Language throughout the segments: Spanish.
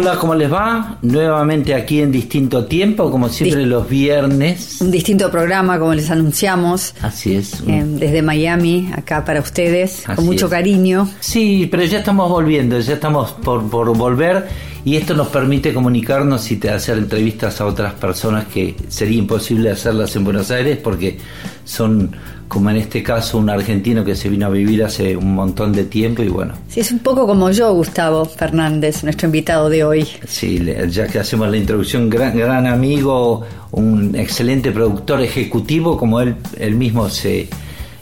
Hola, ¿cómo les va? Nuevamente aquí en distinto tiempo, como siempre los viernes. Un distinto programa, como les anunciamos. Así es. eh, desde Miami, acá para ustedes, Así con mucho es. cariño. Sí, pero ya estamos volviendo, ya estamos por, por volver y esto nos permite comunicarnos y hacer entrevistas a otras personas que sería imposible hacerlas en Buenos Aires porque son, como en este caso, un argentino que se vino a vivir hace un montón de tiempo y bueno, Sí, es un poco como yo, Gustavo Fernández, nuestro invitado de hoy. Sí, ya que hacemos la introducción, gran, gran amigo, un excelente productor ejecutivo, como él, él mismo se,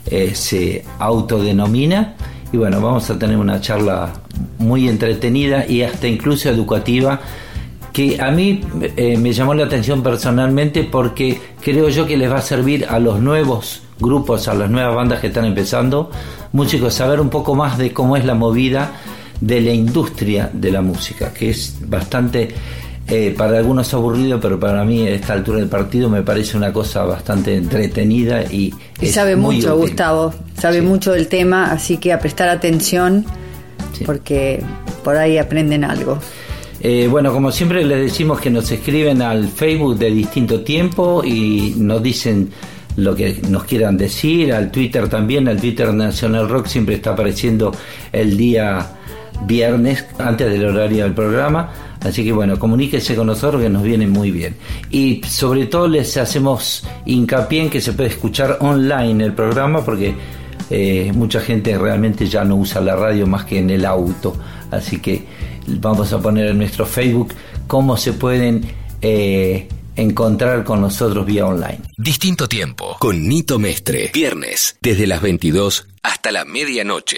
eh, se autodenomina. Y bueno, vamos a tener una charla muy entretenida y hasta incluso educativa, que a mí eh, me llamó la atención personalmente porque creo yo que les va a servir a los nuevos grupos, a las nuevas bandas que están empezando, músicos, saber un poco más de cómo es la movida de la industria de la música, que es bastante, eh, para algunos aburrido, pero para mí a esta altura del partido me parece una cosa bastante entretenida y, Y sabe mucho, útil. Gustavo, sabe Sí. mucho del tema, así que a prestar atención, Sí. porque por ahí aprenden algo. Eh, bueno, como siempre les decimos que nos escriben al Facebook de distinto tiempo y nos dicen lo que nos quieran decir, al Twitter también, al Twitter Nacional Rock siempre está apareciendo el día viernes antes del horario del programa, así que bueno, comuníquese con nosotros que nos viene muy bien. Y sobre todo les hacemos hincapié en que se puede escuchar online el programa porque eh, mucha gente realmente ya no usa la radio más que en el auto, así que vamos a poner en nuestro Facebook cómo se pueden eh, encontrar con nosotros vía online. Distinto tiempo. Con Nito Mestre. Viernes, desde las 22 hasta la medianoche.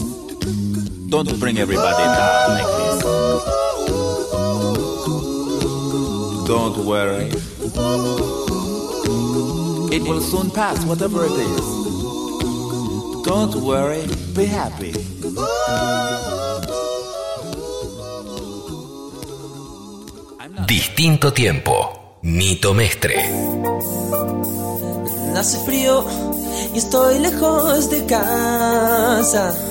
Don't bring everybody down like this. Don't worry. It will soon pass, whatever it is. Don't worry, be happy. Distinto tiempo. Nito Mestre. Hace frío y estoy lejos de casa.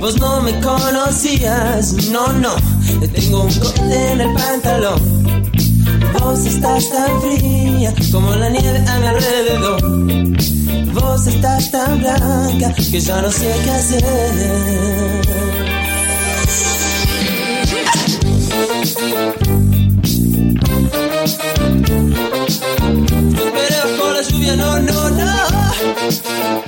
vos no me conocías, no, no, tengo un cohete en el pantalón. Vos estás tan fría como la nieve a mi alrededor. Vos estás tan blanca que ya no sé qué hacer. Pero bajo la lluvia, no, no, no.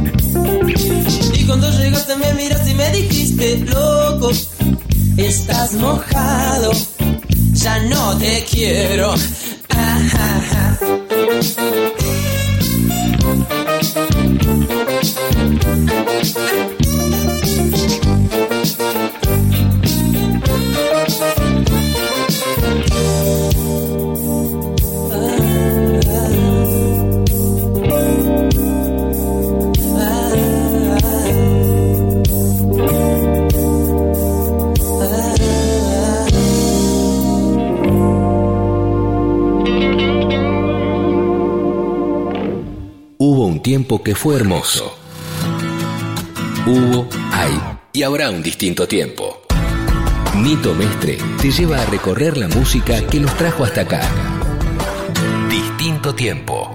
Cuando llegaste me miraste y me dijiste, loco, estás mojado, ya no te quiero. Ajá. Hubo tiempo que fue hermoso. Hubo, hay y habrá un distinto tiempo. Nito Mestre te lleva a recorrer la música que nos trajo hasta acá. Distinto tiempo.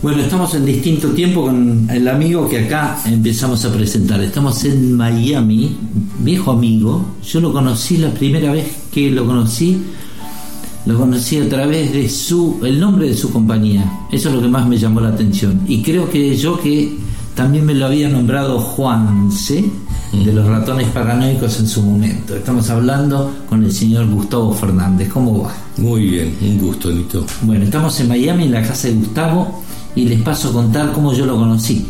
Bueno, estamos en distinto tiempo con el amigo que acá empezamos a presentar. Estamos en Miami, viejo amigo. Yo lo conocí la primera vez que lo conocí, lo conocí a través de su, el nombre de su compañía. Eso es lo que más me llamó la atención. Y creo que yo que también me lo había nombrado Juanse de los ratones paranoicos en su momento. Estamos hablando con el señor Gustavo Fernández. ¿Cómo va? Muy bien, un gusto, Nito. Bueno, estamos en Miami, en la casa de Gustavo, y les paso a contar cómo yo lo conocí.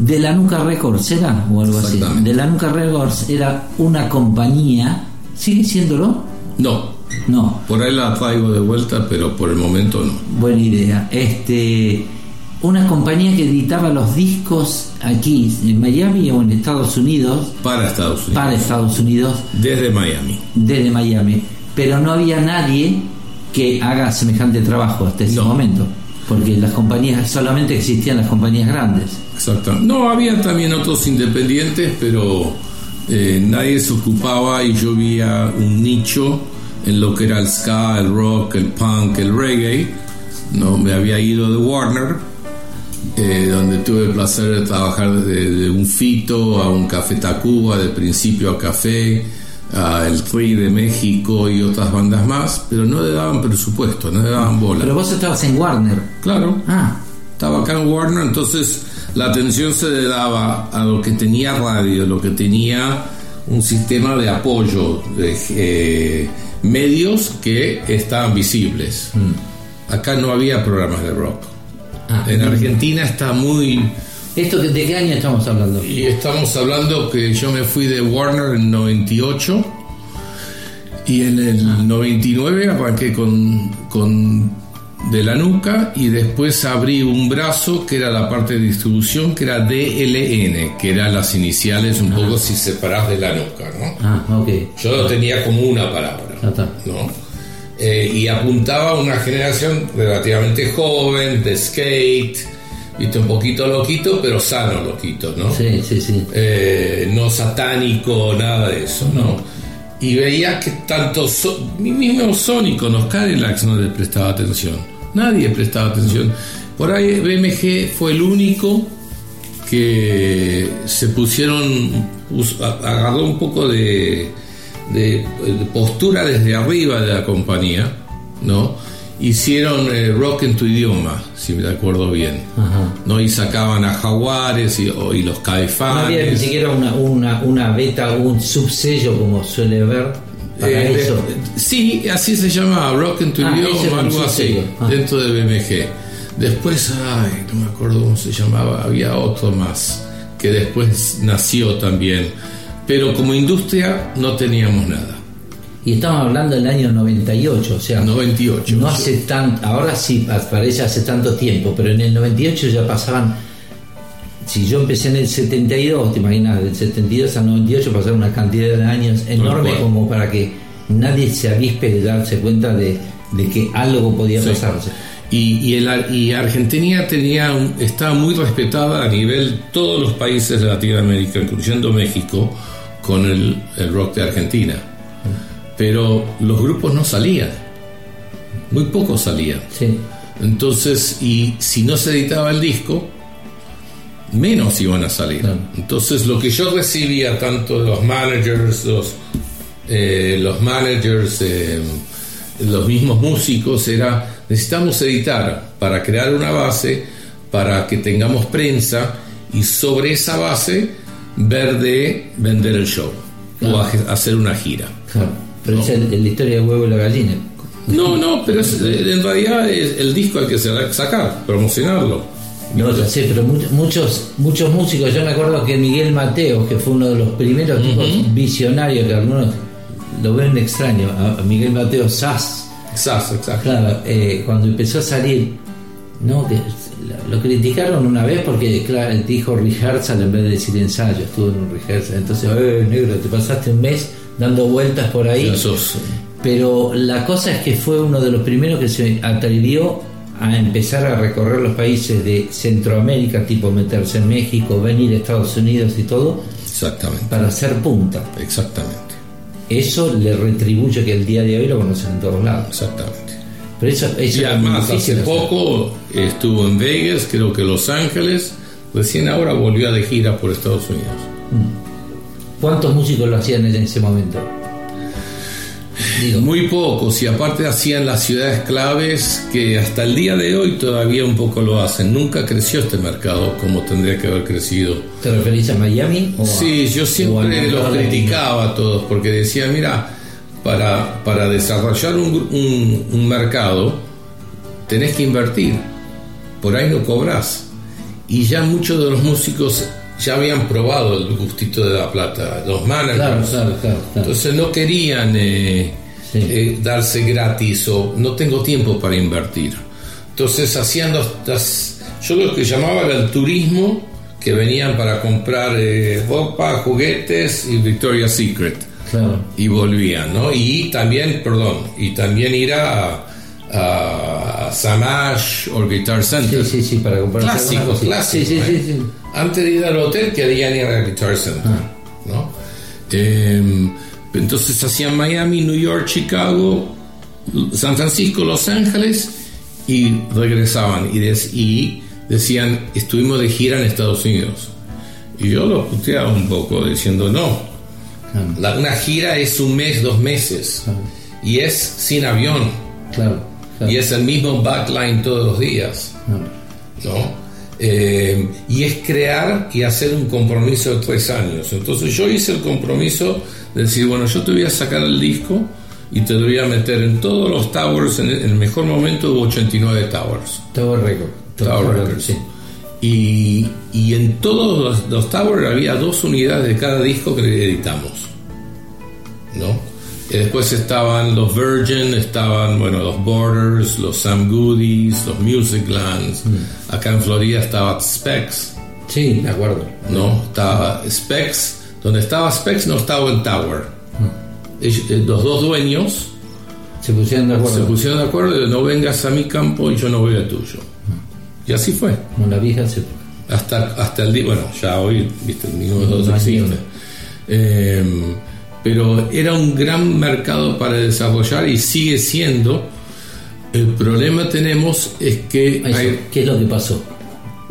De la Nuca Records era o algo así. De la Nuca Records era una compañía, ¿sigue siéndolo? No. No. Por ahí la traigo de vuelta, pero por el momento no. Buena idea. Este una compañía que editaba los discos aquí en Miami o en Estados Unidos. Para Estados Unidos. Para Estados Unidos. Desde Miami. Desde Miami. Pero no había nadie que haga semejante trabajo hasta ese momento. Porque las compañías, solamente existían las compañías grandes. Exacto. No, había también otros independientes, pero eh, nadie se ocupaba y yo veía un nicho en lo que era el ska, el rock, el punk, el reggae. No, me había ido de Warner eh, donde tuve el placer de trabajar de, un fito a un café Tacuba, de principio a café, a el Free de México y otras bandas más, pero no le daban presupuesto, no le daban bola. Pero vos estabas en Warner. Claro. Ah. Estaba acá en Warner, entonces la atención se le daba a lo que tenía radio, lo que tenía un sistema de apoyo, de eh, medios que estaban visibles. Mm. Acá no había programas de rock. Ah, en Argentina está muy... ¿Esto de qué año estamos hablando? Y estamos hablando que yo me fui de Warner en 98 y en el 99 ah. arranqué con, con de la nuca y después abrí un brazo que era la parte de distribución que era DLN, que eran las iniciales un ah. poco si separás de la nuca, ¿no? Ah, ok. Yo lo tenía como una palabra, ¿no? Eh, y apuntaba a una generación relativamente joven, de skate, ¿viste? un poquito loquito, pero sano loquito, ¿no? Sí, sí, sí. Eh, no satánico, nada de eso, ¿no? Y veía que tanto, so, mismo Sónico, los Cadillacs no le prestaba atención, nadie prestaba atención. Por ahí BMG fue el único que se pusieron, agarró un poco de de, postura desde arriba de la compañía, ¿no? Hicieron eh, rock en tu idioma, si me acuerdo bien, ¿no? Y sacaban a Jaguares y, los Caifanes. No había ni siquiera una, una, una beta o un subsello como suele ver eh, eso. sí, así se llama, rock en tu ah, idioma, algo así, ah. dentro de BMG. Después, ay, no me acuerdo cómo se llamaba, había otro más que después nació también pero como industria no teníamos nada. Y estamos hablando del año 98, o sea, 98. No hace tan, ahora sí parece hace tanto tiempo, pero en el 98 ya pasaban, si yo empecé en el 72, te imaginas, del 72 al 98 pasaron una cantidad de años enorme como para que nadie se avispe de darse cuenta de, que algo podía pasarse. Y, y, el, y Argentina tenía estaba muy respetada a nivel todos los países de Latinoamérica, incluyendo México, con el, rock de Argentina. Pero los grupos no salían, muy pocos salían. Entonces, y si no se editaba el disco, menos iban a salir. Entonces, lo que yo recibía tanto de los managers, los, eh, los managers, eh, los mismos músicos, era necesitamos editar para crear una base, para que tengamos prensa y sobre esa base ver de vender el show o hacer una gira. Pero es la historia del huevo y la gallina. No, no, pero en realidad es el disco hay que sacar, promocionarlo. No, ya sé, pero muchos, muchos músicos, yo me acuerdo que Miguel Mateo, que fue uno de los primeros visionarios que algunos lo ven extraño, a Miguel Mateo Sass. Sass, exacto. Claro, eh, cuando empezó a salir, no, que lo criticaron una vez porque, claro, dijo rehearsal en vez de decir ensayo, estuvo en un rehearsal. Entonces, eh, negro, te pasaste un mes dando vueltas por ahí. Pero la cosa es que fue uno de los primeros que se atrevió a empezar a recorrer los países de Centroamérica, tipo meterse en México, venir a Estados Unidos y todo. Exactamente. Para hacer punta. Exactamente. Eso le retribuye que el día de hoy lo conocen en todos lados. Exactamente. Pero eso, y además, hace poco estuvo en Vegas, creo que Los Ángeles, recién ahora volvió de gira por Estados Unidos. Mm. ¿Cuántos músicos lo hacían en ese momento? Muy pocos, y aparte hacían las ciudades claves que hasta el día de hoy todavía un poco lo hacen. Nunca creció este mercado como tendría que haber crecido. ¿Te referís a Miami? sí, yo siempre los criticaba a todos porque decía, mira, para, para desarrollar un, mercado tenés que invertir, por ahí no cobras. y ya muchos de los músicos ya habían probado el gustito de la plata, los managers. Entonces no querían eh, eh, darse gratis o no tengo tiempo para invertir. Entonces hacían las, yo lo que llamaba era el turismo, que venían para comprar eh, ropa, juguetes y Victoria's Secret. Y volvían, ¿no? Y también, perdón, y también ir a, a Samash o Guitar Center. Sí, sí, sí, para comprar clásicos, clásicos. Sí, sí, sí, Antes de ir al hotel querían ir a Guitar Center, ah. ¿no? Em, entonces hacían Miami, New York, Chicago, San Francisco, Los Ángeles y regresaban y, y decían, estuvimos de gira en Estados Unidos. Y yo lo puteaba un poco diciendo, no, una gira es un mes, dos meses y es sin avión. Y es el mismo backline todos los días. ¿no? Eh, y es crear y hacer un compromiso de tres años. Entonces yo hice el compromiso de decir, bueno, yo te voy a sacar el disco y te voy a meter en todos los towers, en el, mejor momento hubo 89 towers. Tower Record. Tower Record, sí. Y, y, en todos los, towers había dos unidades de cada disco que editamos. ¿No? Y después estaban los Virgin, estaban, bueno, los Borders, los Sam Goodies, los Musiclands. Mm. Acá en Florida estaba Specs. Sí, de acuerdo. No, estaba Specs. Donde estaba Specs no estaba el Tower. Mm. Eh, los dos dueños se pusieron de acuerdo. Se pusieron de acuerdo de no vengas a mi campo y yo no voy al tuyo. Mm. Y así fue. Como la vieja se hasta, hasta el día, bueno, ya hoy, viste, ninguno de existe. Eh, pero era un gran mercado para desarrollar y sigue siendo. El problema tenemos es que... ¿Qué es lo que pasó?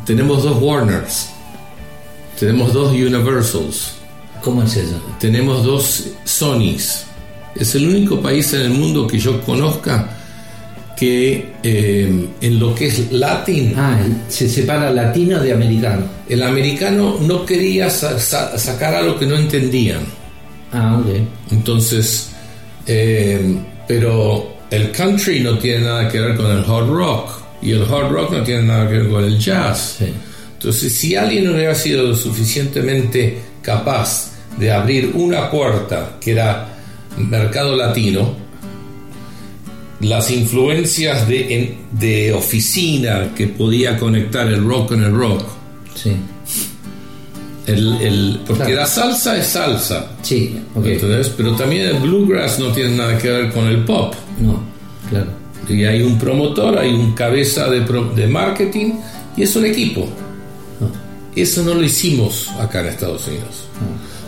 Tenemos dos Warners, tenemos dos Universals. ¿Cómo es eso? Tenemos dos Sonys. Es el único país en el mundo que yo conozca que eh, en lo que es latín... Ah, se separa latino de americano. El americano no quería sacar algo que no entendían. Ah, ok. Entonces, eh, pero el country no tiene nada que ver con el hard rock y el hard rock no tiene nada que ver con el jazz. Entonces, si alguien hubiera sido suficientemente capaz de abrir una puerta que era mercado latino, las influencias de, de oficina que podía conectar el rock con el rock. Sí el, porque la salsa es salsa. Sí, pero también el bluegrass no tiene nada que ver con el pop. No, claro. Y hay un promotor, hay un cabeza de, de marketing y es un equipo. Eso no lo hicimos acá en Estados Unidos.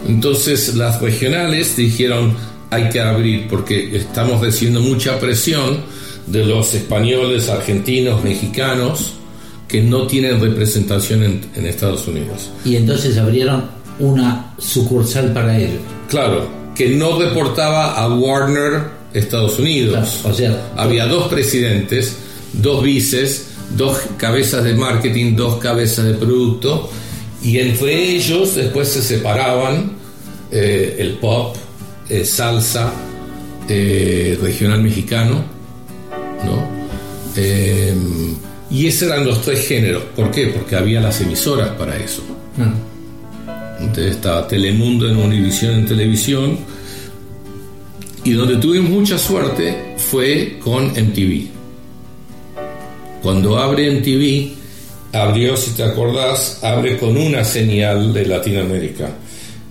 Entonces las regionales dijeron hay que abrir porque estamos recibiendo mucha presión de los españoles, argentinos, mexicanos que no tienen representación en, Estados Unidos. Y entonces abrieron una sucursal para ellos. Claro, que no reportaba a Warner Estados Unidos. o sea, había dos presidentes, dos vices, dos cabezas de marketing, dos cabezas de producto, y entre ellos después se separaban eh, el pop, eh, salsa, eh, regional mexicano, ¿no? Y esos eran los tres géneros. ¿Por qué? Porque había las emisoras para eso. Mm. Entonces estaba Telemundo en Univisión en televisión. Y donde tuvimos mucha suerte fue con MTV. Cuando abre MTV, abrió, si te acordás, abre con una señal de Latinoamérica.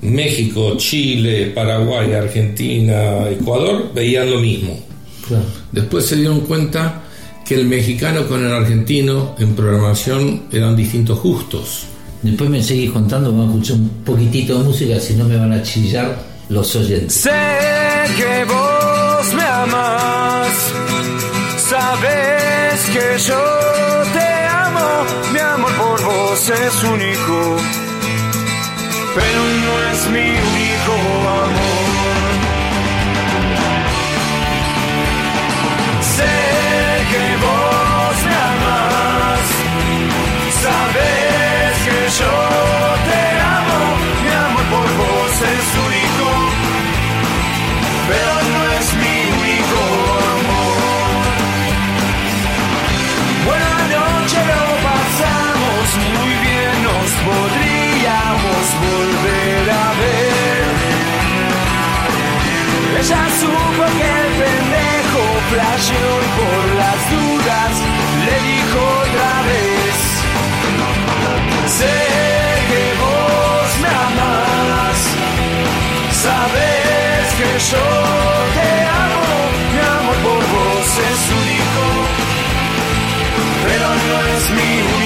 México, Chile, Paraguay, Argentina, Ecuador veían lo mismo. Después se dieron cuenta que el mexicano con el argentino en programación eran distintos justos. Después me seguís contando, vamos a escuchar un poquitito de música, si no me van a chillar los oyentes. Sé que vos me amas, sabes que yo te amo, mi amor por vos es único, pero no es mi único amor. yo te amo, mi amor por vos es único, pero no es mi único amor. Buena noche, lo pasamos muy bien, nos podríamos volver a ver. Ella supo que el pendejo flasheó y por las dudas le dijo otra vez. Say yo te amo, mi amor por vos es único, pero no es mi único.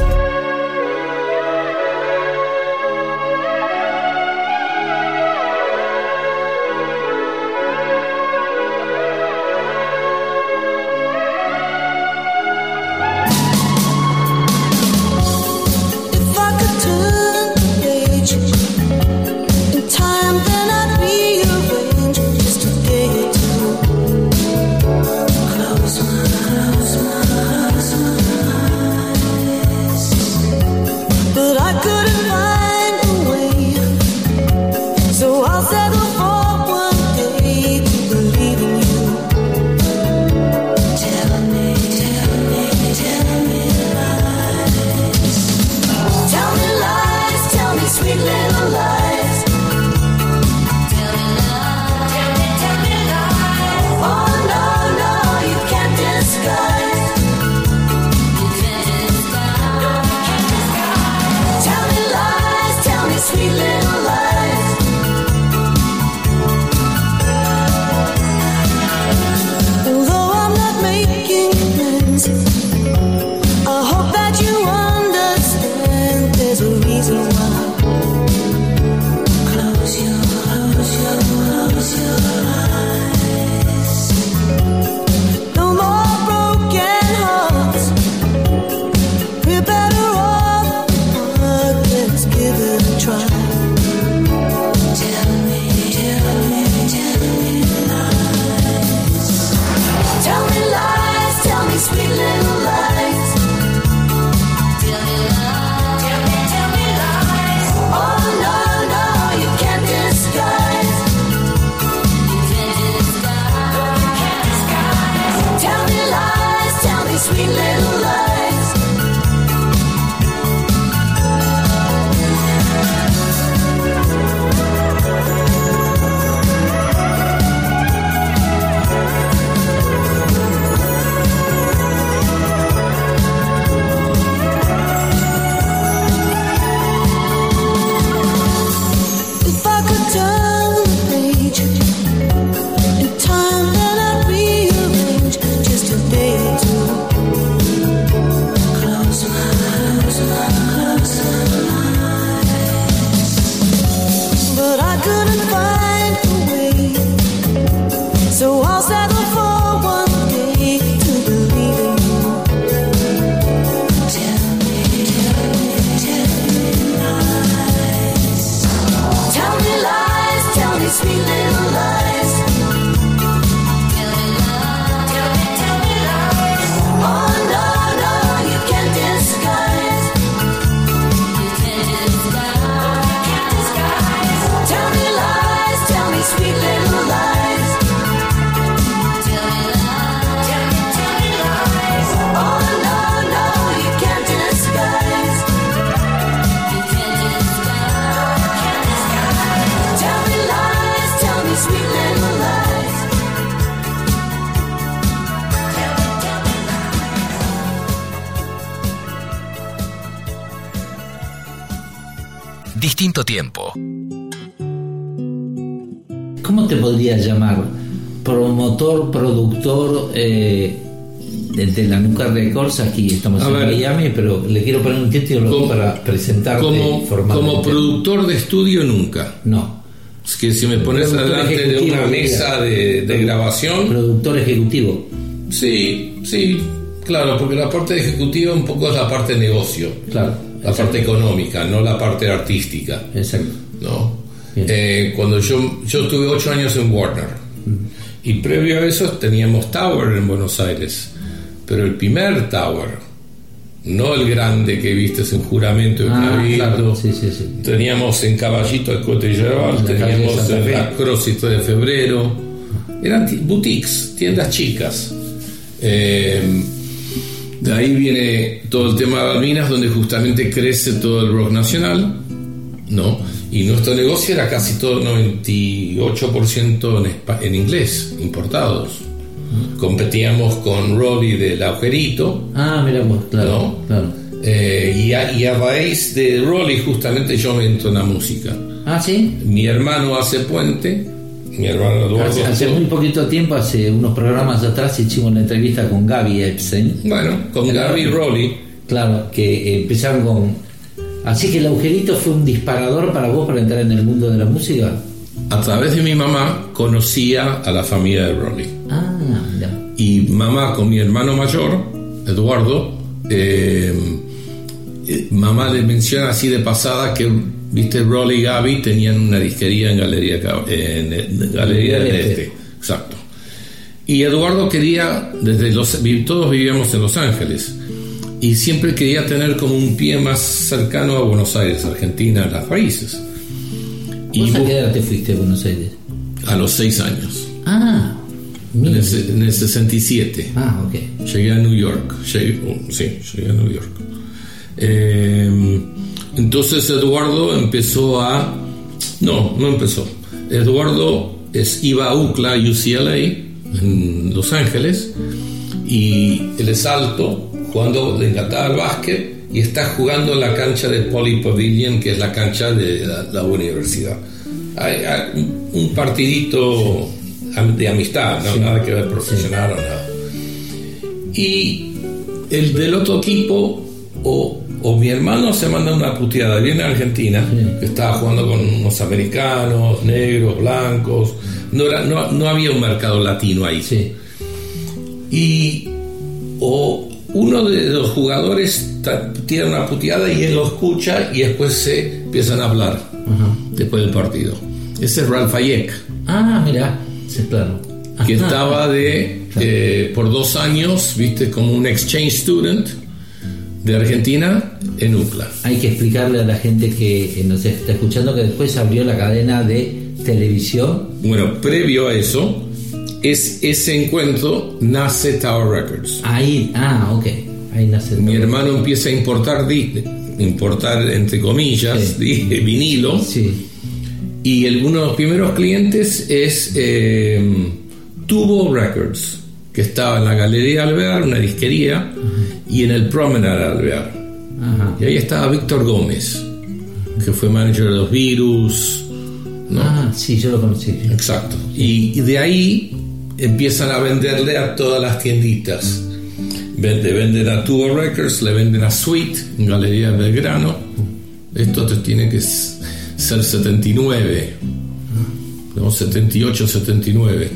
Distinto tiempo. ¿Cómo te podría llamar? Promotor, productor eh, de, de la Nuca Records, aquí estamos A en ver. Miami, pero le quiero poner un título Como- para presentarte Como, formalmente. como productor de estudio nunca. No, Es que si me pones adelante de una mesa de, de grabación, productor ejecutivo. sí, sí, claro, porque la parte ejecutiva un poco es la parte negocio, Claro, la parte económica, no la parte artística. exacto. ¿no? Eh, cuando yo, yo estuve ocho años en Warner y previo a eso teníamos Tower en Buenos Aires, pero el primer Tower, no el grande que viste en juramento y Ah, claro, sí, sí, sí. teníamos en Caballito el Cote Yerbal, La calle teníamos en la Crosito de Febrero, eran ti- boutiques, tiendas chicas. Eh, de ahí viene todo el tema de Malvinas, donde justamente crece todo el rock nacional, ¿no? Y nuestro negocio era casi todo 98% en, en inglés, importados. Competíamos con Rolly del Agujerito, Ah, mira claro, No. claro. eh, y, a, y a raíz de Rolly justamente yo me entro en la música. Ah, sí. Mi hermano hace puente, mi hermano Eduardo. Hace, muy poquito tiempo, hace unos programas atrás, hicimos una entrevista con Gaby Epstein. Bueno, con Gaby Rolly. Claro, que eh, empezaron con. Así que el agujerito fue un disparador para vos para entrar en el mundo de la música. A través de mi mamá conocía a la familia de Rolly. Ah, mira. Y mamá con mi hermano mayor, Eduardo, eh, eh, mamá le menciona así de pasada que, viste, Rolly y Gaby tenían una disquería en Galería, en, en Galería del Este. Este. Exacto. Y Eduardo quería, desde los, todos vivíamos en Los Ángeles, y siempre quería tener como un pie más cercano a Buenos Aires, Argentina, las raíces. Y ¿Vos a bu- qué edad te fuiste a Buenos Aires? a los seis años, Ah, el, en el 67. Ah, ok. Llegué a New York. Llegué- oh, sí, llegué a New York. Eh, entonces Eduardo empezó a... No, no empezó. Eduardo es, iba a UCLA, UCLA, en Los Ángeles, y él es alto, jugando, le encantaba el básquet, y está jugando en la cancha de Poly Pavilion, que es la cancha de la, la universidad. Hay, hay un- partidito de amistad, no nada que ver profesional o nada. Y el del otro equipo, o, o mi hermano se manda una puteada, viene a Argentina, que estaba jugando con unos americanos, negros, blancos, no, era, no, no había un mercado latino ahí. Sí. Y o uno de los jugadores tira una puteada y él lo escucha y después se empiezan a hablar después del partido. Ese es Ralph Hayek, Ah, mira. Sí, claro. que Ajá. estaba de eh, por dos años, viste, como un exchange student de Argentina en UCLA. Hay que explicarle a la gente que eh, nos está escuchando que después abrió la cadena de televisión. Bueno, previo a eso, es ese encuentro nace Tower Records. Ahí, ah, ok. Ahí nace Mi hermano empieza a importar, importar entre comillas, Sí. vinilo. Sí. Y el- uno de los primeros clientes es eh, Tubo Records, que estaba en la Galería Alvear, una disquería, y en el Promenade Alvear. Ajá. Y ahí estaba Víctor Gómez, que fue manager de los Virus. ¿no? Ah, sí, yo lo conocí. Exacto. Y, y de ahí empiezan a venderle a todas las tienditas. Vende, venden a Tubo Records, le venden a Sweet, en Galería Belgrano. Esto tiene que ser 79. No, 78, 79.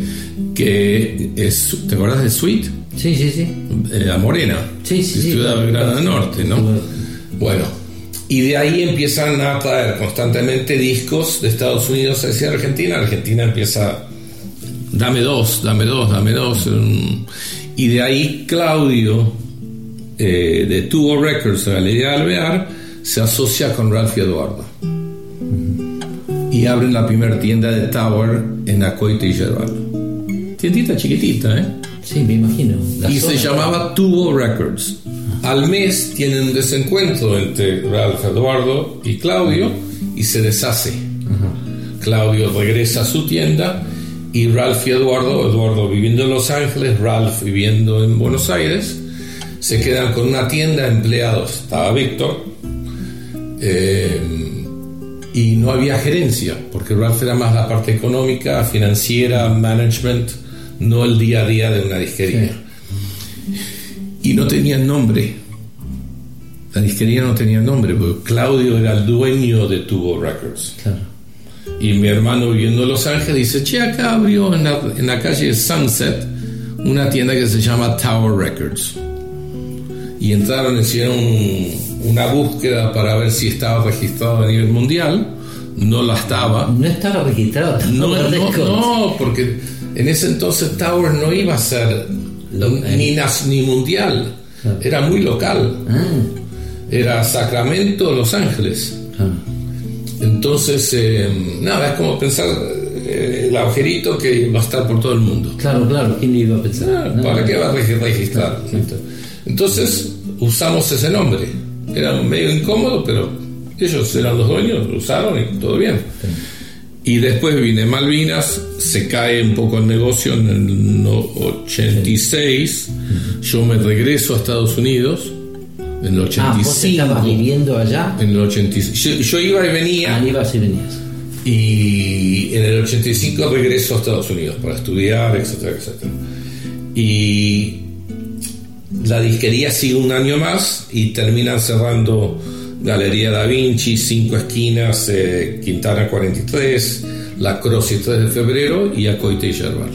Que es, ¿Te acordás de Sweet? Sí, sí, sí. Eh, La Morena. Sí, sí, sí, Ciudad del Norte, ¿no? Bueno, y de ahí empiezan a traer constantemente discos de Estados Unidos hacia Argentina. Argentina empieza, dame dos, dame dos, dame dos. mm, Y de ahí Claudio, eh, de Tubo Records, de Galería Alvear, se asocia con Ralph y Eduardo. Y abren la primera tienda de Tower en Acoite y Yerbal. Tiendita chiquitita, ¿eh? Sí, me imagino. La y zona. se llamaba Tubo Records. Al mes tienen un desencuentro entre Ralph Eduardo y Claudio y se deshace. Claudio regresa a su tienda y Ralph y Eduardo, Eduardo viviendo en Los Ángeles, Ralph viviendo en Buenos Aires, se quedan con una tienda de empleados. Estaba Víctor, eh, y no había gerencia, porque Ralph era más la parte económica, financiera, management, no el día a día de una disquería. Y no tenían nombre. La disquería no tenía nombre, porque Claudio era el dueño de Tubo Records. Claro. Y mi hermano viviendo en Los Ángeles dice, che, acá abrió en la, en la calle Sunset una tienda que se llama Tower Records. Y entraron, hicieron una búsqueda para ver si estaba registrado a nivel mundial. No la estaba. No estaba registrado. No, no, no, porque en ese entonces Tower no iba a ser ni, ni mundial. Claro. Era muy local. Ah, Era Sacramento, Los Ángeles. claro. Entonces, eh, nada, es como pensar eh, el agujerito que va a estar por todo el mundo. Claro, claro, ¿quién iba a pensar? Ah, ¿Para no. qué va a regi- registrar? Entonces, usamos ese nombre. Era medio incómodo, pero ellos eran los dueños, lo usaron y todo bien. Y después vine Malvinas, se cae un poco el negocio en el no- 86. Yo me regreso a Estados Unidos en el Ah, vos 85. estabas viviendo allá. en el 85. Yo, yo iba y venía. Ah, ibas y venías. Y en el 85 regreso a Estados Unidos para estudiar, etcétera, etcétera. Y la disquería sigue un año más y terminan cerrando Galería Da Vinci, Cinco Esquinas, eh, Quintana 43, La Croce 3 de febrero y Acoite y Yerbal.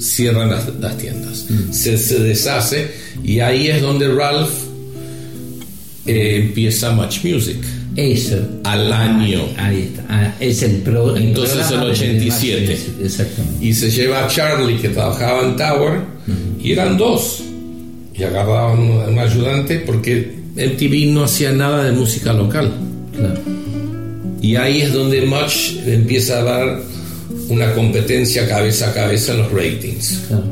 Cierran las, las tiendas. Se, se deshace y ahí es donde Ralph eh, empieza Much Music. Eso. Al año. Ahí está. Ah, es el pro. el Entonces, el de 87. Max Music, Exactamente. y se lleva a Charlie que trabajaba en Tower y eran dos y agarraban un, un ayudante porque MTV no hacía nada de música local Claro. y ahí es donde Much empieza a dar una competencia cabeza a cabeza en los ratings claro.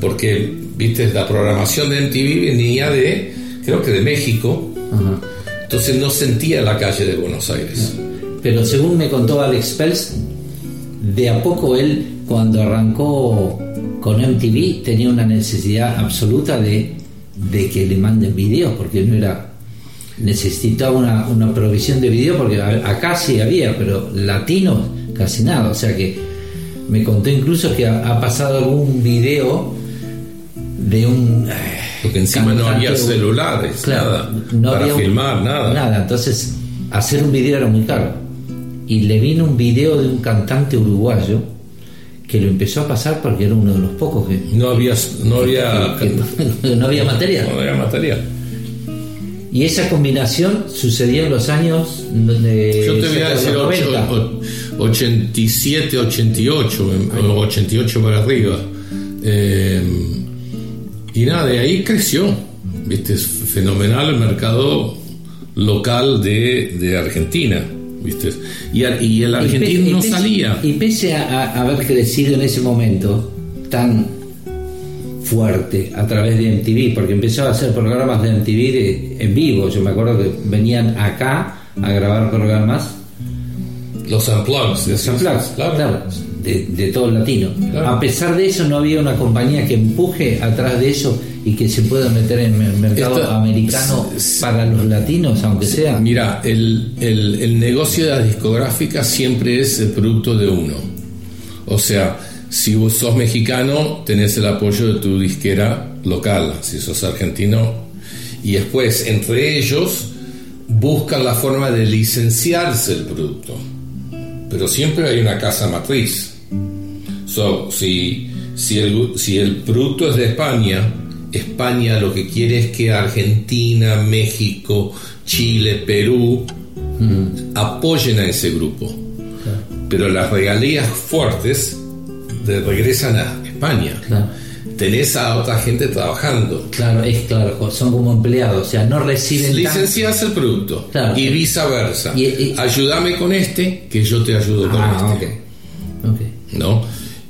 porque viste la programación de MTV venía de creo que de México Ajá. entonces no sentía la calle de Buenos Aires Pero según me contó Alex Pels, de a poco él, cuando arrancó con MTV, tenía una necesidad absoluta de, de que le manden videos, porque no era. Necesitaba una, una provisión de video, porque acá sí había, pero latinos casi nada. O sea que me contó incluso que ha, ha pasado algún video de un. porque encima no había celulares Claro, nada no para había un- filmar nada Nada, entonces hacer un video era muy caro. Y le vino un video de un cantante uruguayo que lo empezó a pasar porque era uno de los pocos que, no había no había que no había material. No había material. Y esa combinación sucedió en los años de Yo te voy a decir los ocho- 90. o- 87, 88, em, o 88 para arriba. Eh, y nada, de ahí creció. ¿Viste? Es fenomenal el mercado local de, de Argentina. ¿Viste? Y, el argentino no salía. Y pese a, a haber crecido en ese momento tan fuerte a través de MTV, porque empezaba a hacer programas de MTV de- en vivo. Yo me acuerdo que venían acá a grabar programas Los unplugs. Los unplugged, Claro. claro, de, de todo el latino. Claro. A pesar de eso, no había una compañía que empuje atrás de eso y que se pueda meter en el mercado Esto- americano para los latinos, aunque sea. Mira, el, el- el negocio de las discográficas siempre es el producto de uno. O sea, si vos sos mexicano, tenés el apoyo de tu disquera local. Si sos argentino, y después, entre ellos, buscan la forma de licenciarse el producto. Pero siempre hay una casa matriz. So, si, si, el, si el producto es de España, España lo que quiere es que Argentina, México, Chile, Perú apoyen a ese grupo. Pero las regalías fuertes de- regresan a España. Claro. Tenés a otra gente trabajando. Claro, es claro, son como empleados, o sea, no reciben tan- Licencias el producto Claro. y viceversa. Y- y- Ayúdame con este, que yo te ayudo con Ah, este. ¿no?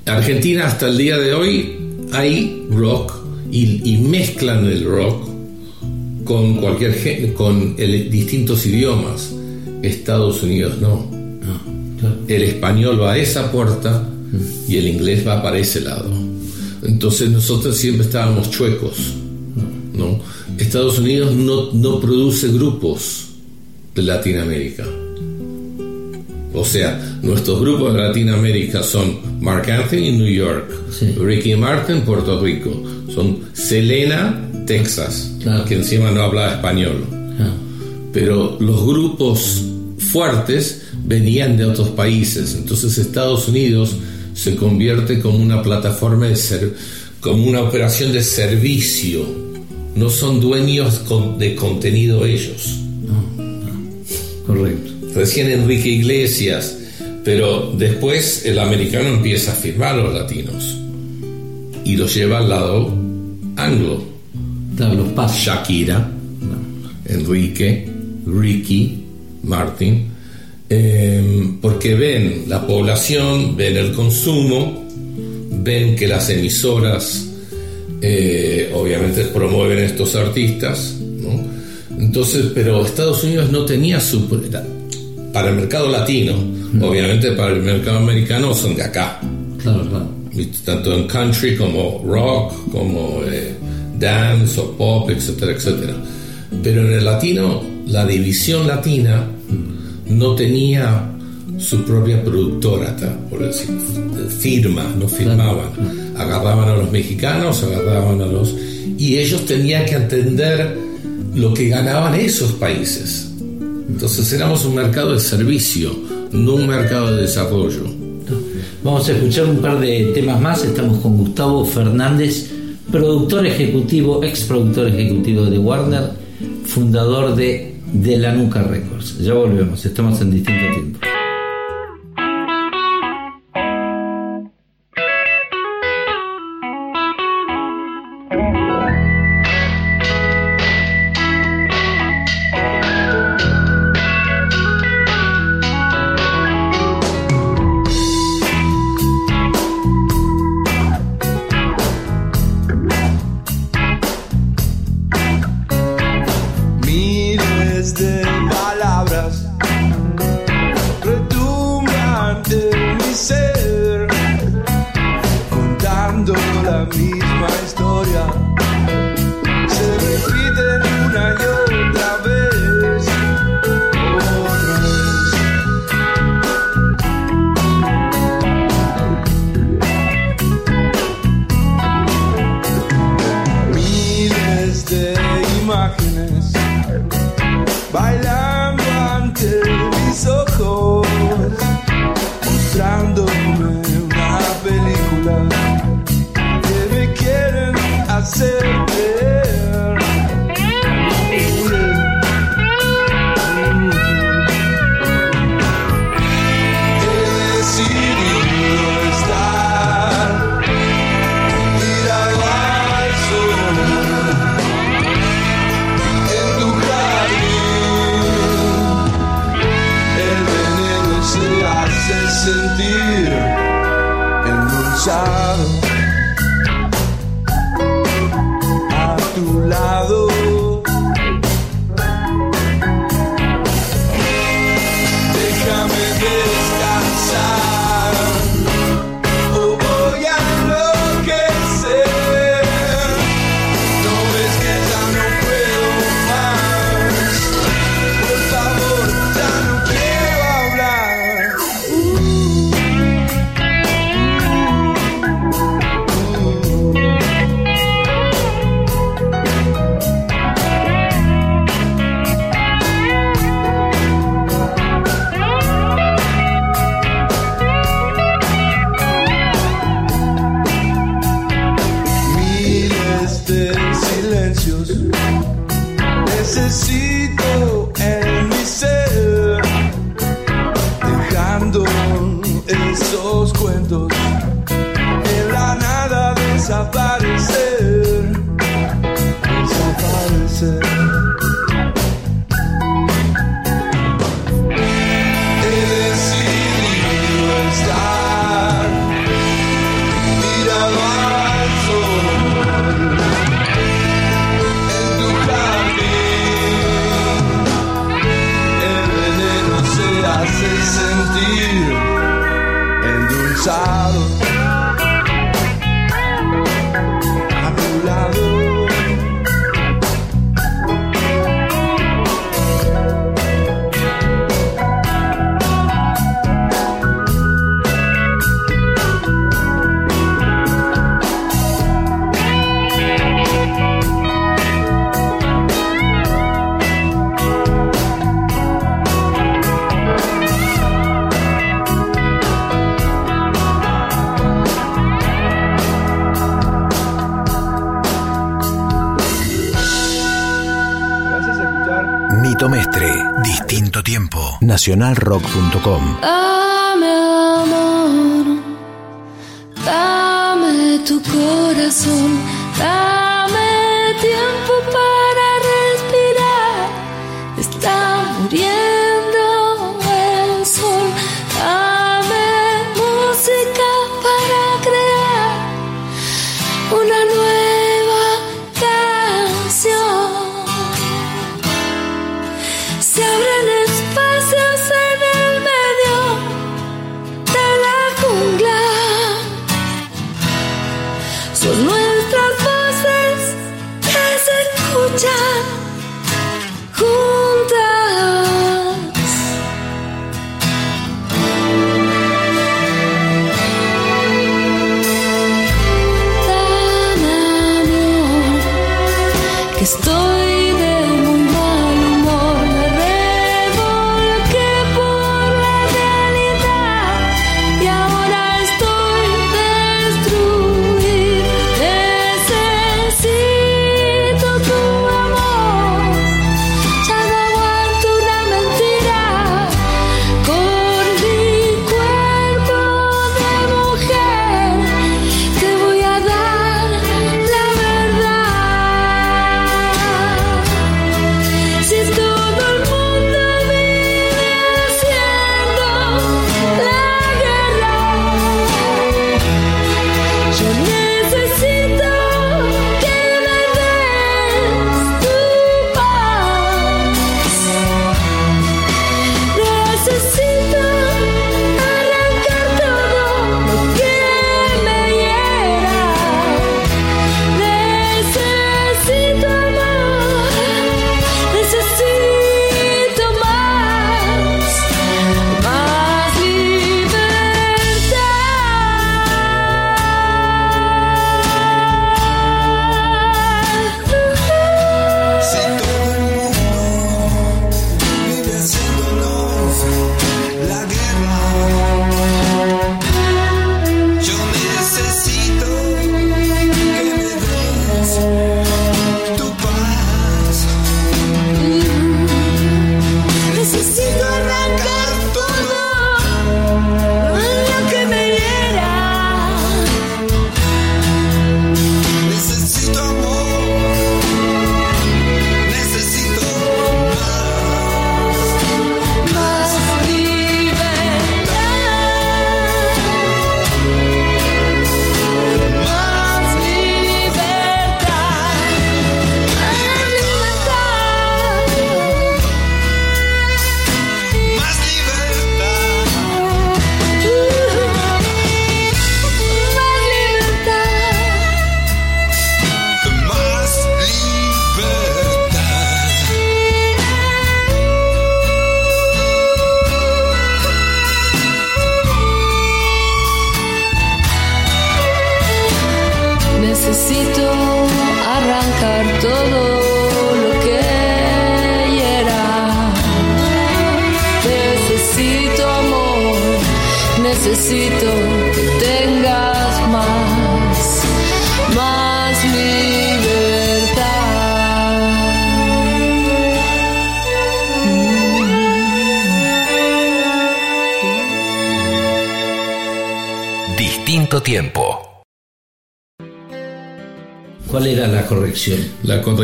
Argentina hasta el día de hoy hay rock y, y mezclan el rock con cualquier con el- distintos idiomas. Estados Unidos no. claro. El español va a esa puerta y el inglés va para ese lado. Entonces nosotros siempre estábamos chuecos. ¿no? Estados Unidos no, no produce grupos de Latinoamérica. O sea, nuestros grupos de Latinoamérica son Mark Anthony, New York, Sí. Ricky Martin, Puerto Rico, son Selena, Texas, Claro. que encima no habla español. Ah, Pero los grupos fuertes venían de otros países, entonces Estados Unidos se convierte como una plataforma de ser, como una operación de servicio. No son dueños de contenido ellos. correcto. Recién Enrique Iglesias, pero después el americano empieza a firmar a los latinos y los lleva al lado anglo. Los pasos. Shakira, Enrique, Ricky, Martin, eh, porque ven la población, ven el consumo, ven que las emisoras eh, obviamente promueven estos artistas, ¿no? Entonces, pero Estados Unidos no tenía su... Para el mercado latino, obviamente para el mercado americano son de acá, Claro, claro. tanto en country como rock, como eh, dance o pop, etcétera, etcétera. Pero en el latino, la división latina no tenía su propia productora, por decir, firma, no firmaban. Agarraban a los mexicanos, agarraban a los... Y ellos tenían que entender lo que ganaban esos países. Entonces éramos un mercado de servicio, no un mercado de desarrollo. Vamos a escuchar un par de temas más. Estamos con Gustavo Fernández, productor ejecutivo, ex productor ejecutivo de Warner, fundador de De la Nuca Records. Ya volvemos, estamos en distinto tiempo. Nacionalrock.com. Amor, dame tu corazón,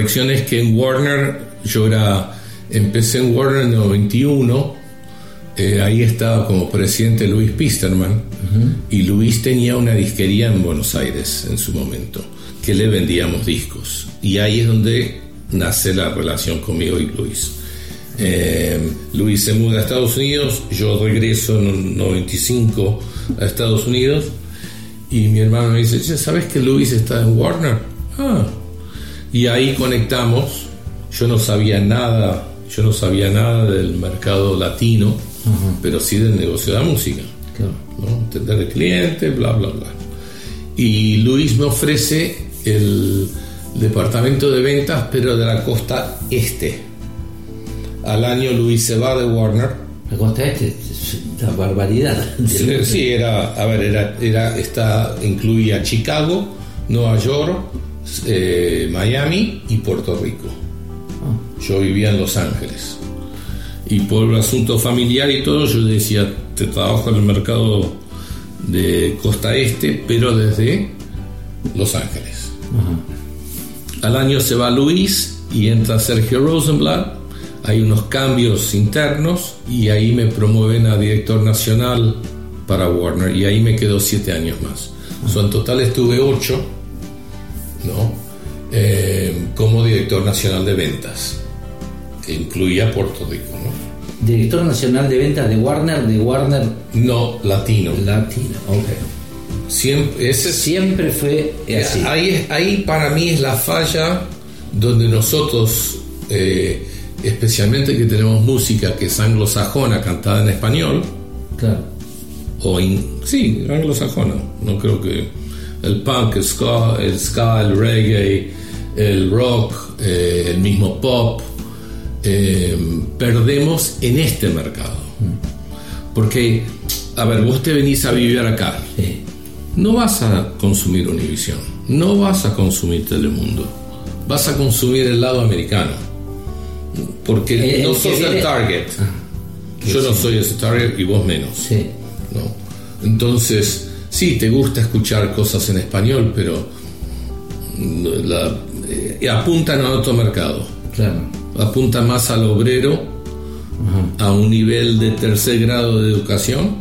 corrección es que en Warner, yo era, empecé en Warner en el 91, eh, ahí estaba como presidente Luis Pisterman, y Luis tenía una disquería en Buenos Aires en su momento, que le vendíamos discos. Y ahí es donde nace la relación conmigo y Luis. Eh, Luis se muda a Estados Unidos, yo regreso en el 95 a Estados Unidos, y mi hermano me dice, "Che, ¿sabes que Luis está en Warner? Ah. Y ahí conectamos. Yo no sabía nada, yo no sabía nada del mercado latino, pero sí del negocio de la música. ¿no? Entender el cliente, bla, bla, bla. Y Luis me ofrece el departamento de ventas, pero de la costa este. Al año Luis se va de Warner. La costa este es una barbaridad. Sí, sí, era, a ver, era, era, está, incluía Chicago, Nueva York, eh, Miami y Puerto Rico. Yo vivía en Los Ángeles. Y por el asunto familiar y todo, yo decía, te trabajo en el mercado de costa este, pero desde Los Ángeles. Al año se va Luis y entra Sergio Rosenblatt. Hay unos cambios internos y ahí me promueven a director nacional para Warner y ahí me quedo siete años más. So, en total estuve ocho, ¿no? Eh, como director nacional de ventas, que incluía Puerto Rico, ¿no? Director Nacional de Ventas de Warner, de Warner No, latino. Latino. Ok. Siempre, ese es- Siempre fue así. Ahí, ahí para mí es la falla donde nosotros, eh, especialmente que tenemos música que es anglosajona cantada en español, Claro. o in- sí, anglosajona, no creo que el punk, el ska, el, ska, el reggae, el rock, eh, el mismo pop, eh, perdemos en este mercado. Porque, a ver, vos te venís a vivir acá, no vas a consumir Univision, no vas a consumir Telemundo, vas a consumir el lado americano, porque no sos el target. Yo no soy ese target y vos menos. ¿no? Entonces, sí, te gusta escuchar cosas en español, pero la- eh, apuntan a otro mercado, Claro. apuntan más al obrero, a un nivel de tercer grado de educación.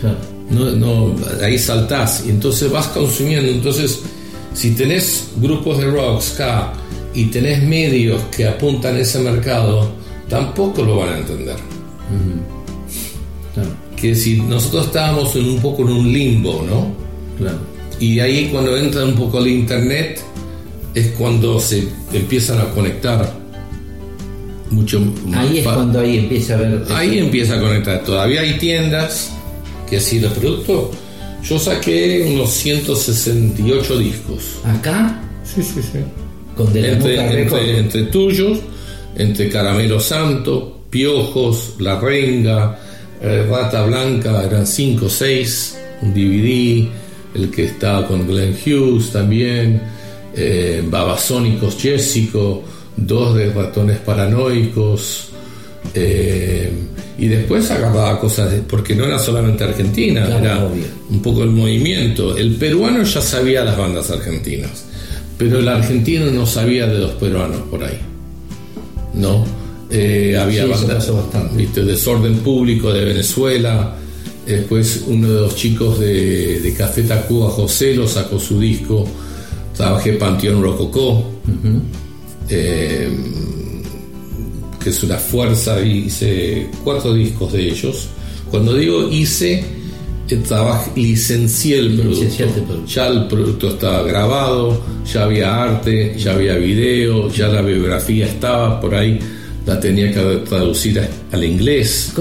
Claro. No, no, ahí saltás y entonces vas consumiendo. Entonces, si tenés grupos de rock, ska y tenés medios que apuntan a ese mercado, tampoco lo van a entender. Que si nosotros estábamos en un poco en un limbo, ¿no? Claro. Y ahí cuando entra un poco el internet es cuando se empiezan a conectar mucho más. Ahí es cuando ahí empieza a ver. Ahí empieza a conectar. Todavía hay tiendas que así los productos. Yo saqué unos 168 discos. Acá, Sí, sí, sí. con de la entre, entre tuyos, entre Caramelo Santo, Piojos, La Renga, eh, Rata Blanca, eran 5 o 6, un DVD, el que estaba con Glenn Hughes también, eh, Babasónicos Jessico, dos de Ratones Paranoicos, eh, y después agarraba cosas, de- porque no era solamente Argentina, Claro, era obvio. un poco el movimiento. El peruano ya sabía las bandas argentinas, pero el argentino no sabía de los peruanos por ahí. ¿No? Eh, había Sí. ¿viste? Desorden Público de Venezuela. Después uno de los chicos de, de Café Tacuba, José, lo sacó su disco. Trabajé Panteón Rococó, eh, que es una fuerza. Hice cuatro discos de ellos. Cuando digo hice, eh, trabajé, licencié el producto. Licenciaste el producto. Ya el producto estaba grabado, ya había arte, ya había video, ya la biografía estaba por ahí. La tenía que traducir al inglés.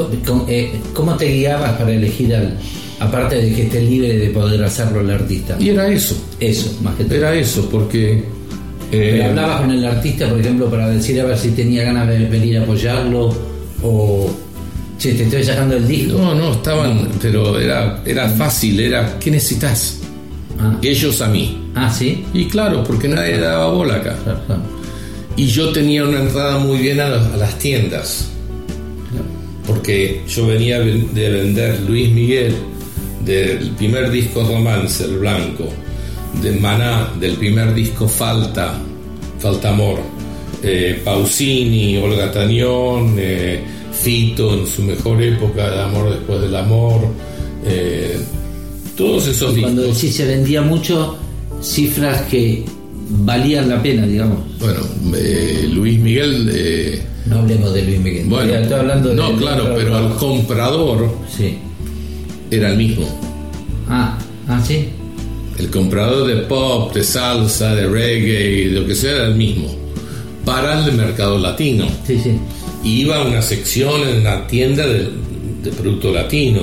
Eh, ¿Cómo te guiabas para elegir al. Aparte de que esté libre de poder hacerlo el artista? Y era eso, Eso, más que todo. era eso, porque... Pero eh, hablabas con el artista, por ejemplo, para decir a ver si tenía ganas de venir a apoyarlo o. Che, te estoy sacando el disco. no, no, estaban, pero era, era fácil, era, ¿qué necesitas? Ah, Ellos a mí. ah, sí. Y claro, porque nadie daba bola acá. Claro, claro. Y yo tenía una entrada muy bien a, las- a las tiendas. Porque yo venía de de vender Luis Miguel, del primer disco Romance, El Blanco, de Maná, del primer disco Falta, Falta Amor, eh, Pausini, Olga Tañón, eh, Fito en su mejor época de Amor después del Amor, eh, todos esos Y cuando discos. decís se vendía mucho, cifras que valían la pena, digamos. Bueno, eh, Luis Miguel. eh, No hablemos de Luis Miguel. Bueno, estoy hablando de no, claro, pero al comprador Sí. era el mismo. Ah, ah, sí. El comprador de pop, de salsa, de reggae, de lo que sea, era el mismo. Para el mercado latino. Sí, sí. Y iba a una sección en la tienda de, de producto latino.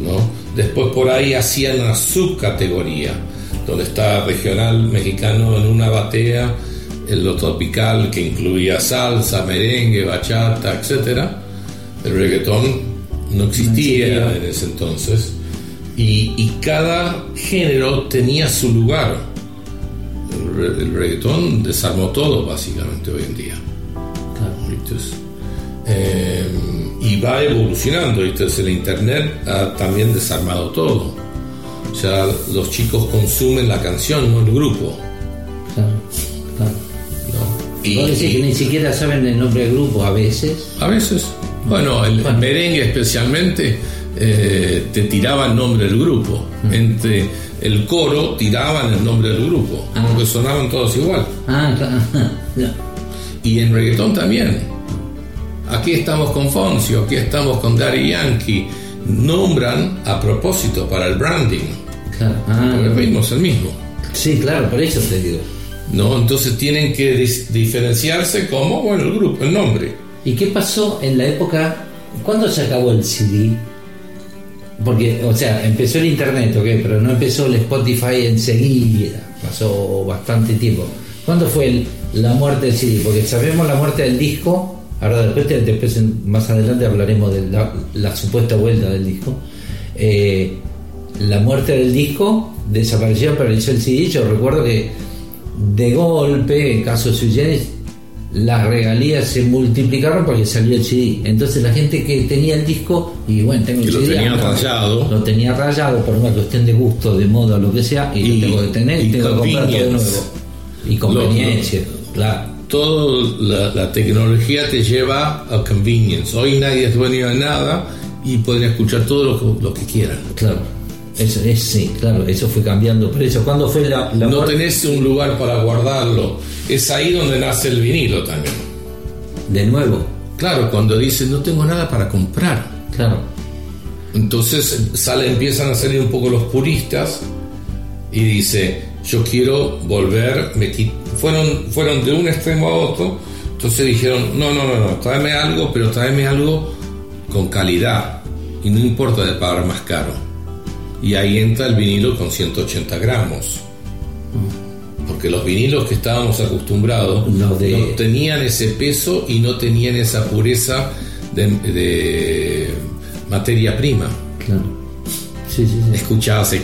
¿no? Después por ahí hacían una subcategoría, donde estaba regional mexicano en una batea, en lo tropical que incluía salsa, merengue, bachata, etc. El reggaetón no existía existía. en ese entonces. Y, y cada género tenía su lugar. El, re- el reggaetón desarmó todo básicamente hoy en día. Claro. Eh, y va evolucionando. Entonces el Internet ha también desarmado todo. Ya los chicos consumen la canción, no el grupo. Claro, claro. ¿no? Y- que ni siquiera saben el nombre del grupo a veces. A veces. Bueno, el Bueno. merengue especialmente eh, te tiraban el nombre del grupo. Mm. Entre el coro tiraban el nombre del grupo, Ah. porque sonaban todos igual. Ah, claro. Y en reggaetón también. Aquí estamos con Foncio, aquí estamos con Daddy Yankee. Nombran a propósito para el branding. Claro. Ah, Porque el ritmo es el mismo. sí, claro, por eso te digo. ¿no? Entonces tienen que diferenciarse como, bueno, el grupo, el nombre. ¿Y qué pasó en la época? ¿Cuándo se acabó el CD? Porque, o sea, empezó el internet, ¿ok? Pero no empezó el Spotify enseguida. Pasó bastante tiempo. ¿Cuándo fue el- la muerte del CD? Porque sabemos la muerte del disco. Ahora después, después más adelante hablaremos de la, la supuesta vuelta del disco. Eh, la muerte del disco desapareció, apareció el CD. Yo recuerdo que de golpe, en caso de las regalías se multiplicaron porque salió el CD. Entonces la gente que tenía el disco, y bueno, tengo el Que lo CD, tenía acá, rayado. Lo tenía rayado por una cuestión de gusto, de moda, lo que sea, y, Y- lo tengo que tener, y tengo que comprar todo de nuevo. Y conveniencia, claro. Toda la, la tecnología te lleva a convenience. Hoy nadie es dueño de nada y pueden escuchar todo lo que, lo que quieran. Claro. Eso es, sí, claro, eso fue cambiando. Por eso, ¿cuándo fue la, la No tenés un lugar para guardarlo. Es ahí donde nace el vinilo también. De nuevo, Claro, cuando dicen no tengo nada para comprar. claro. Entonces sale, empiezan a salir un poco los puristas y dice, yo quiero volver, me fueron, fueron de un extremo a otro, entonces dijeron, no, no, no, no, tráeme algo, pero tráeme algo con calidad y no importa de pagar más caro. Y ahí entra el vinilo con 180 gramos. Porque los vinilos que estábamos acostumbrados de- no tenían ese peso y no tenían esa pureza de, de materia prima. Claro. Sí, sí, sí. Escuchabas el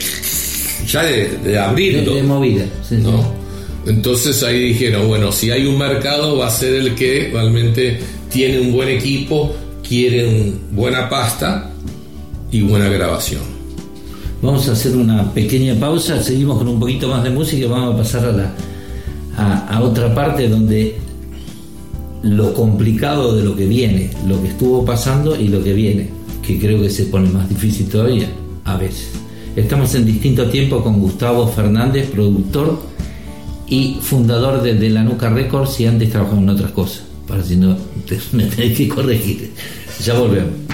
ya de, de abrirlo, de movida. sí, sí. ¿no? Entonces ahí dijeron, bueno, si hay un mercado va a ser el que realmente tiene un buen equipo, quiere un- buena pasta y buena grabación. Vamos a hacer una pequeña pausa, seguimos con un poquito más de música vamos a pasar a, la, a, otra parte donde lo complicado de lo que viene, lo que estuvo pasando y lo que viene, que creo que se pone más difícil todavía, a veces. Estamos en distinto tiempo con Gustavo Fernández, productor y fundador de, La Nuca Records y antes trabajaba en otras cosas, para si no me tenés que corregir. Ya volvemos.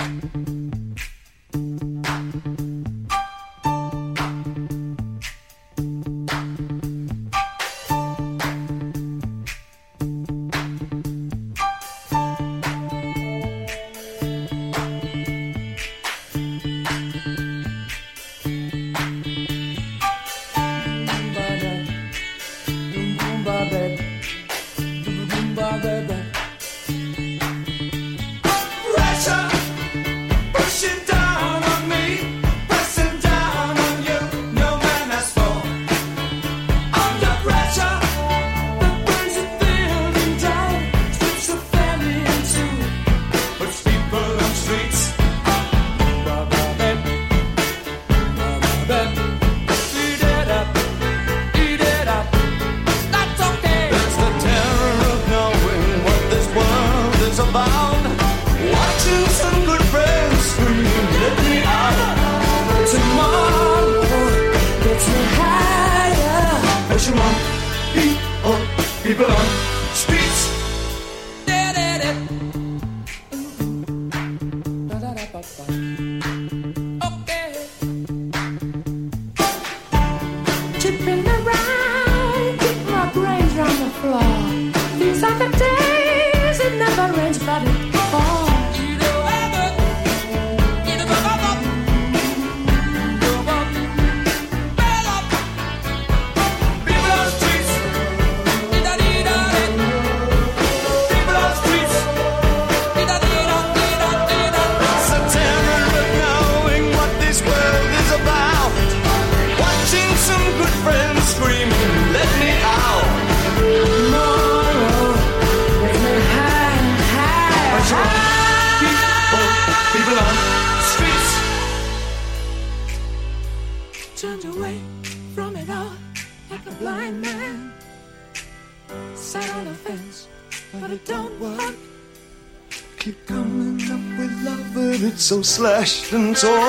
slashed and torn.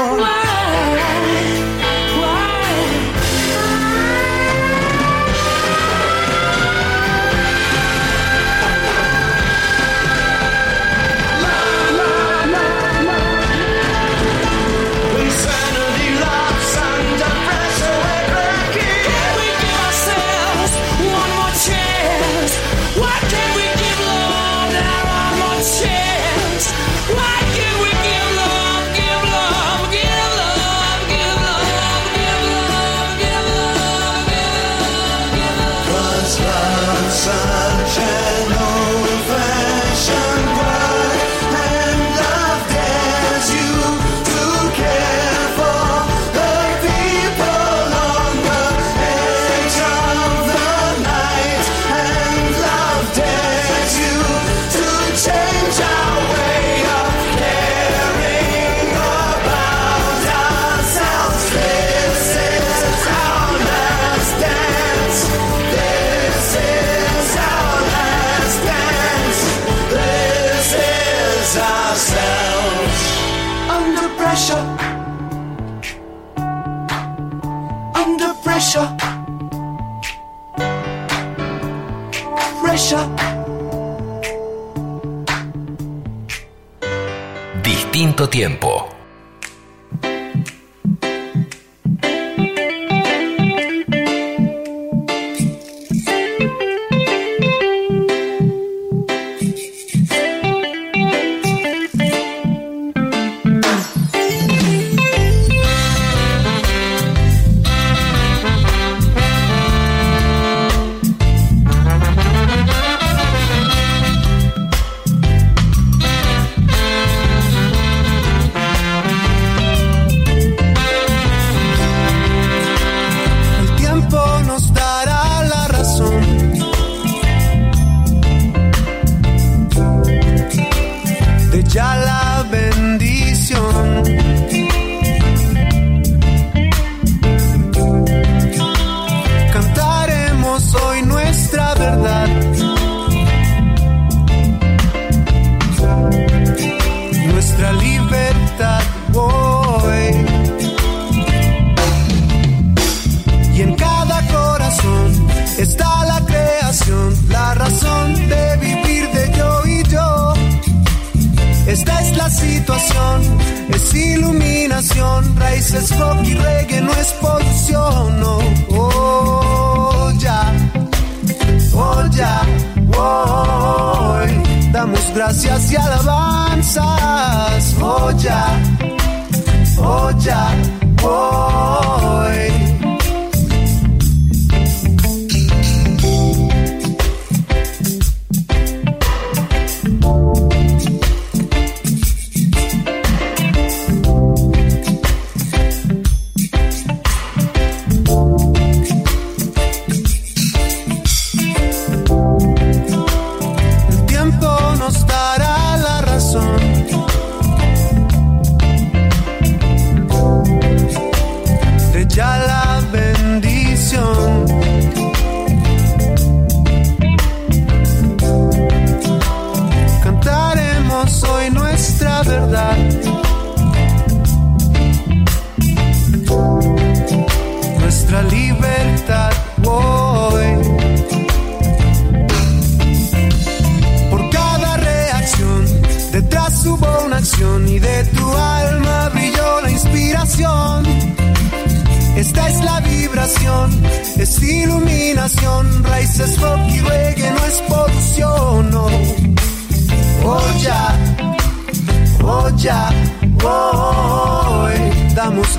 tiempo.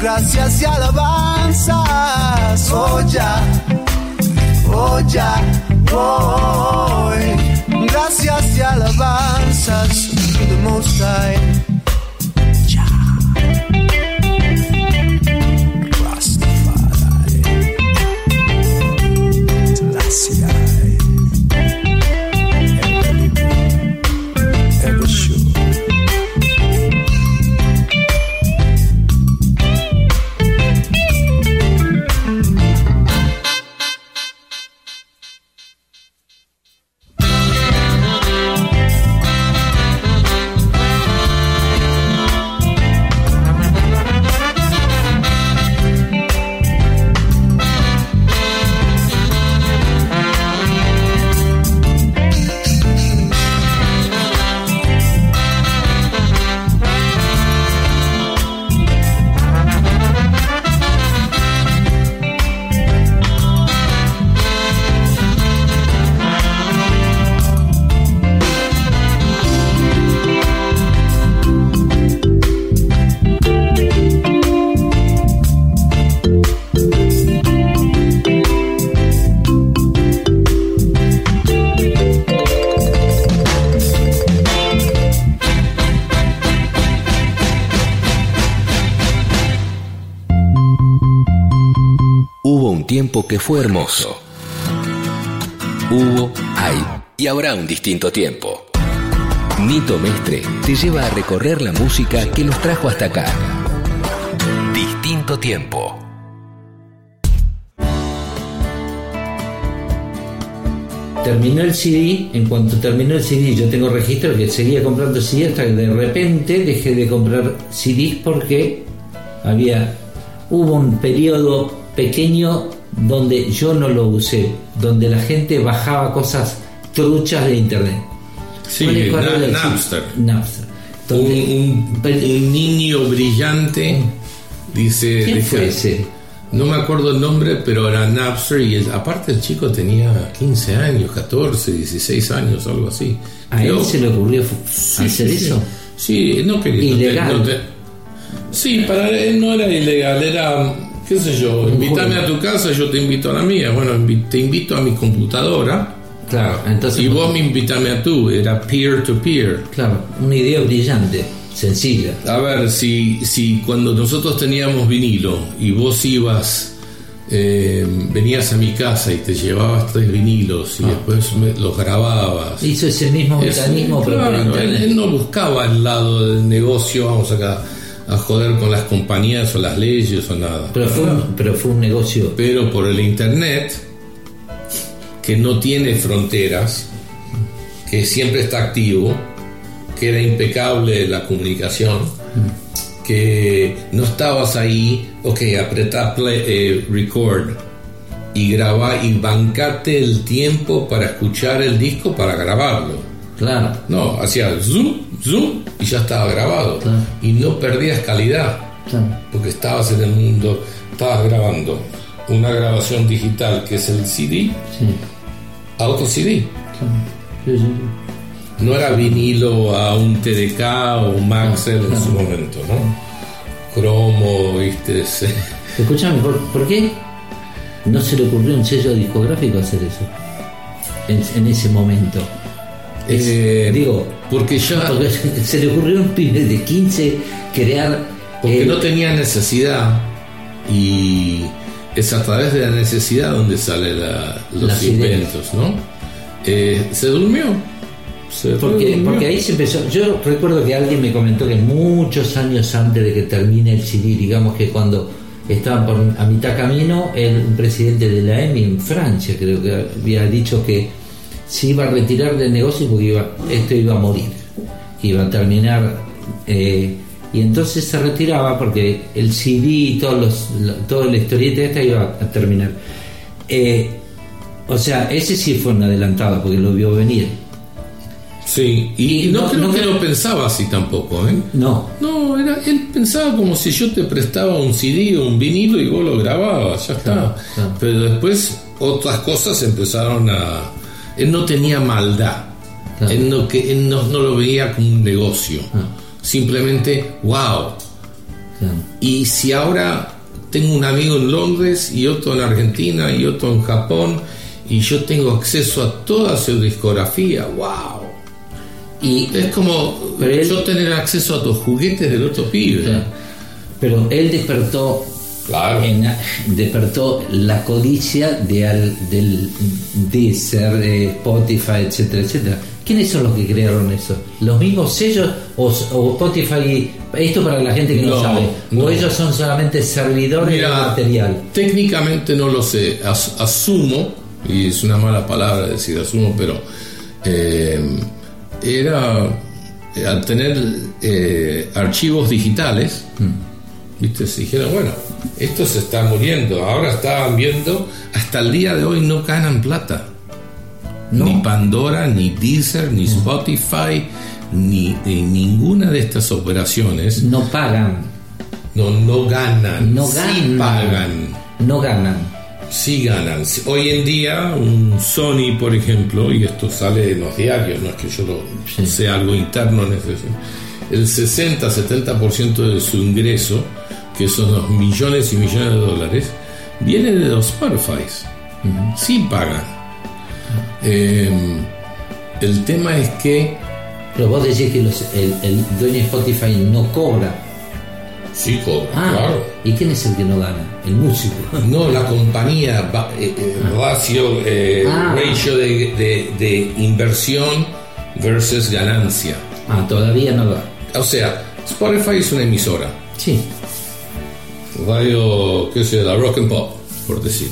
gracias y alabanzas. Oh ya, oh ya, oh, gracias y alabanzas to. Fue hermoso. Hubo, hay y habrá un distinto tiempo. Nito Mestre te lleva a recorrer la música que nos trajo hasta acá. Distinto tiempo. Terminó el CD, en cuanto terminó el CD, yo tengo registro que seguía comprando CD hasta que de repente dejé de comprar CDs porque había hubo un periodo pequeño donde yo no lo usé, donde la gente bajaba cosas truchas de internet. Sí, ¿Cuál es- cuál Na- el- Napster. Napster. Un, Donde- un- un niño brillante dice. ¿Quién fue ese? No me acuerdo el nombre, pero era Napster y el- aparte el chico tenía 15 años, 14, 16 años, algo así. ¿A él se le ocurrió Sí, hacer sí, eso? Sí, no quería. no te- Ilegal. no te- sí, para él no era ilegal, era, qué sé yo, invítame a tu casa, yo te invito a la mía. Bueno, te invito a mi computadora Claro, entonces. y vos me invitame a tú, era peer to peer. Claro, una idea brillante, sencilla. A ver, si, si cuando nosotros teníamos vinilo y vos ibas, eh, venías a mi casa y te llevabas tres vinilos y después me- los grababas. Hizo ese mismo Es- mecanismo, pero por claro, él no buscaba el lado del negocio, vamos acá a joder con las compañías o las leyes o nada. Pero fue, un, pero fue un negocio. Pero por el internet, que no tiene fronteras, que siempre está activo, que era impecable la comunicación, que no estabas ahí, ok, apretá play, eh, record y grabá y bancate el tiempo para escuchar el disco para grabarlo. Claro. No, hacía zoom, zoom y ya estaba grabado. Claro. Y no perdías calidad Claro. porque estabas en el mundo, estabas grabando una grabación digital que es el CD Sí, a otro CD. claro. Sí, sí, sí. No era vinilo a un TDK o un Maxell en su momento, ¿no? Cromo, viste, Escúchame, ¿por, por qué no se le ocurrió a un sello discográfico hacer eso? En, en ese momento. Es- Eh, digo, porque ya porque se le ocurrió a un pibe de 15 crear. porque no tenía necesidad y es a través de la necesidad donde salen los ideas. inventos, ¿no? Eh, se durmió. Se Porque, durmió. porque ahí se empezó. Yo recuerdo que alguien me comentó que muchos años antes de que termine el CD, digamos que cuando estaban por a mitad camino, el un presidente de la EMI en Francia, creo que había dicho que se iba a retirar del negocio porque iba, esto iba a morir, iba a terminar. eh, y entonces se retiraba porque el CD y todos los, toda la historieta esta iba a terminar. Eh, o sea, ese sí fue un adelantado porque lo vio venir. Sí, y, Y no, no- creo no que lo pensaba así tampoco, ¿eh? No, No, era, él pensaba como si yo te prestaba un CD o un vinilo y vos lo grababas, ya Claro, está. claro. Pero después otras cosas empezaron a... Él no tenía maldad, Claro. él, no, que, él no, no lo veía como un negocio, Ah. simplemente, wow. claro. Y si ahora tengo un amigo en Londres y otro en Argentina y otro en Japón y yo tengo acceso a toda su discografía, wow. Y, Es como él- yo tener acceso a los juguetes del otro pibe. claro. Pero él despertó, Claro. en- despertó la codicia de al, del Deezer, de Spotify, etcétera, etcétera. ¿Quiénes son los que crearon eso? ¿Los mismos sellos o, o Spotify? Esto para la gente que no, No, sabe. no. ¿O ellos son solamente servidores Mira, de material? Técnicamente no lo sé. As- asumo, y es una mala palabra decir asumo, pero eh, era eh, al tener eh, archivos digitales, viste, se dijeron, bueno, esto se está muriendo. Ahora estaban viendo, hasta el día de hoy no ganan plata. No. Ni Pandora, ni Deezer, ni Spotify, ni, ni ninguna de estas operaciones No pagan. no, no ganan. No sí ganan. pagan. No ganan. Sí ganan. Hoy en día, un Sony, por ejemplo, y esto sale en los diarios, no es que yo lo Sí. sea algo interno, el 60-70% de su ingreso, que son los millones y millones de dólares, viene de los Spotify. Sí pagan. Eh, el tema es que Pero vos decís que los- el, el dueño de Spotify no cobra. Sí, cobra, Ah, claro. ¿y quién es el que no gana? El músico. No, la compañía, eh, eh, ratio, eh, Ah. ratio de, de- de inversión versus ganancia. Ah, todavía no da. O sea, Spotify es una emisora. Sí. Radio, qué sé, la rock and pop, por decir.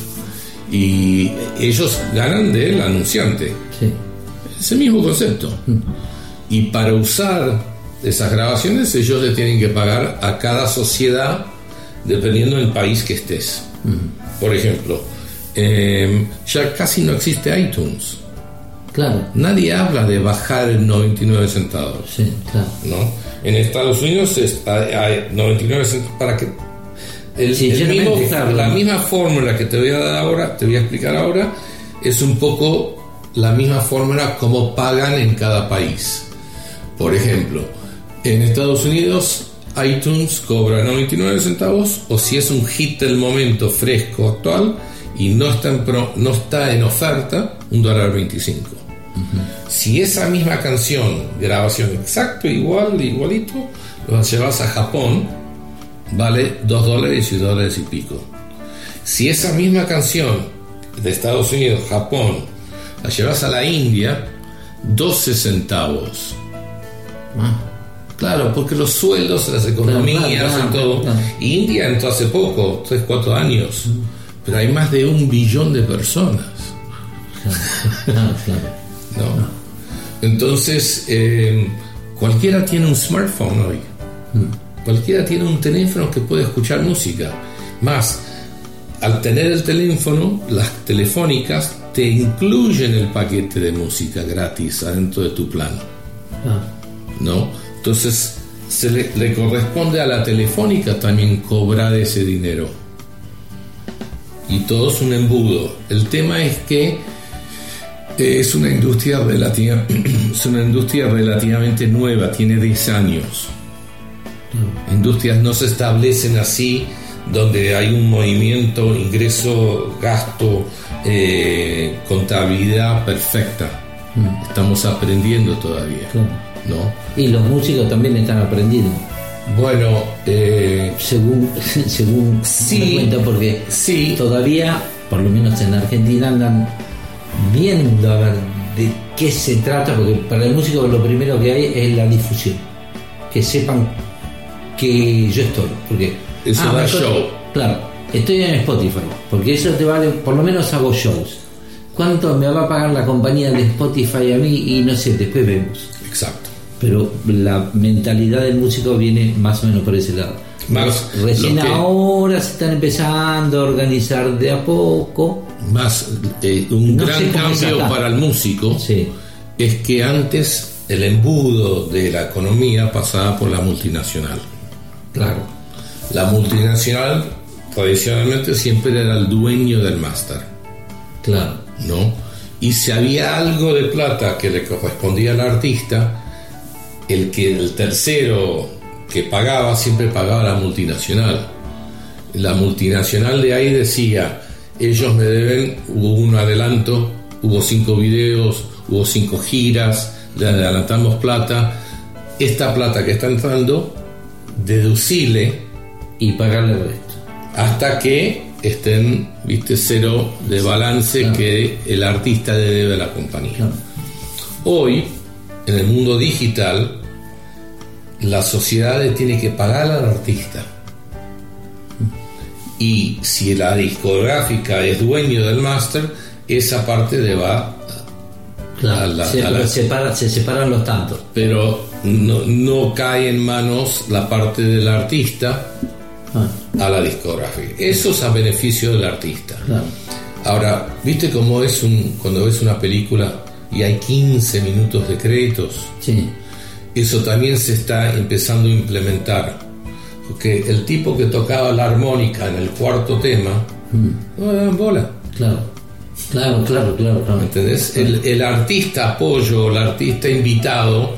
Y ellos ganan del anunciante. Sí. Es el mismo concepto. Y para usar esas grabaciones, ellos le tienen que pagar a cada sociedad dependiendo del país que estés. Por ejemplo, eh, ya casi no existe iTunes. Claro. Nadie habla de bajar el 99 centavos. Sí, claro. ¿no? En Estados Unidos es, hay, hay 99 centavos para que el, Sí, el mismo- claro. la misma fórmula que te voy a dar ahora, te voy a explicar ahora, es un poco la misma fórmula como pagan en cada país. Por ejemplo, en Estados Unidos iTunes cobra 99 centavos o si es un hit del momento fresco actual y no está en, pro- no está en oferta, un dólar 25. Si esa misma canción, grabación exacto, igual, igualito, lo llevas a Japón, vale 2 dólares y dólares y pico. Si esa misma canción de Estados Unidos, Japón, la llevas a la India, 12 centavos. Ah, Claro, porque los sueldos, las economías Claro, claro, y todo. India entró hace poco, 3, 4 años. Pero hay más de un billón de personas. claro, claro. ¿no? Entonces, eh, cualquiera tiene un smartphone hoy. Cualquiera tiene un teléfono que puede escuchar música. Más, al tener el teléfono, las telefónicas te incluyen el paquete de música gratis adentro de tu plan. Ah, ¿no? Entonces, se le, le corresponde a la telefónica también cobrar ese dinero. Y todo es un embudo. El tema es que eh, es una industria relativa, es una industria relativamente nueva, tiene 10 años. Industrias no se establecen así, donde hay un movimiento, ingreso, gasto, eh, contabilidad perfecta. Estamos aprendiendo todavía. ¿no? Y los músicos también están aprendiendo. Bueno, eh, según según Sí. cuenta porque sí, todavía por lo menos en Argentina andan viendo a ver de qué se trata porque para el músico lo primero que hay es la difusión que sepan que yo estoy porque Eso da me acuerdo- show. claro estoy en Spotify porque eso te vale por lo menos hago shows cuánto me va a pagar la compañía de Spotify a mí y no sé después vemos exacto. pero la mentalidad del músico viene más o menos por ese lado. Más Recién que- ahora se están empezando a organizar de a poco. Más eh, un No gran cambio para el músico Sí, es que antes el embudo de la economía pasaba por la multinacional. Claro. La multinacional tradicionalmente siempre era el dueño del máster, Claro. ¿no? Y si había algo de plata que le correspondía al artista, el que el tercero que pagaba siempre pagaba la multinacional. La multinacional de ahí decía, ellos me deben, hubo un adelanto, hubo cinco videos, hubo cinco giras, le adelantamos plata, esta plata que está entrando, deducile Y pagarle el resto. hasta que estén, viste, cero de balance Claro. que el artista le debe a la compañía. Claro. Hoy, en el mundo digital, la sociedad le tiene que pagar al artista. Y si la discográfica es dueño del máster, esa parte le va Claro. A la- se, a la- separa- se separan los tantos. pero no, no cae en manos la parte del artista Ah, a la discográfica. Eso es a beneficio del artista. claro. Ahora, ¿viste cómo es un, cuando ves una película y hay 15 minutos de créditos? Sí. Eso también se está empezando a implementar. Porque el tipo que tocaba la armónica en el cuarto tema, no le daban bola. Claro. Claro, claro, claro, claro. ¿Entendés? El, el artista apoyo, el artista invitado,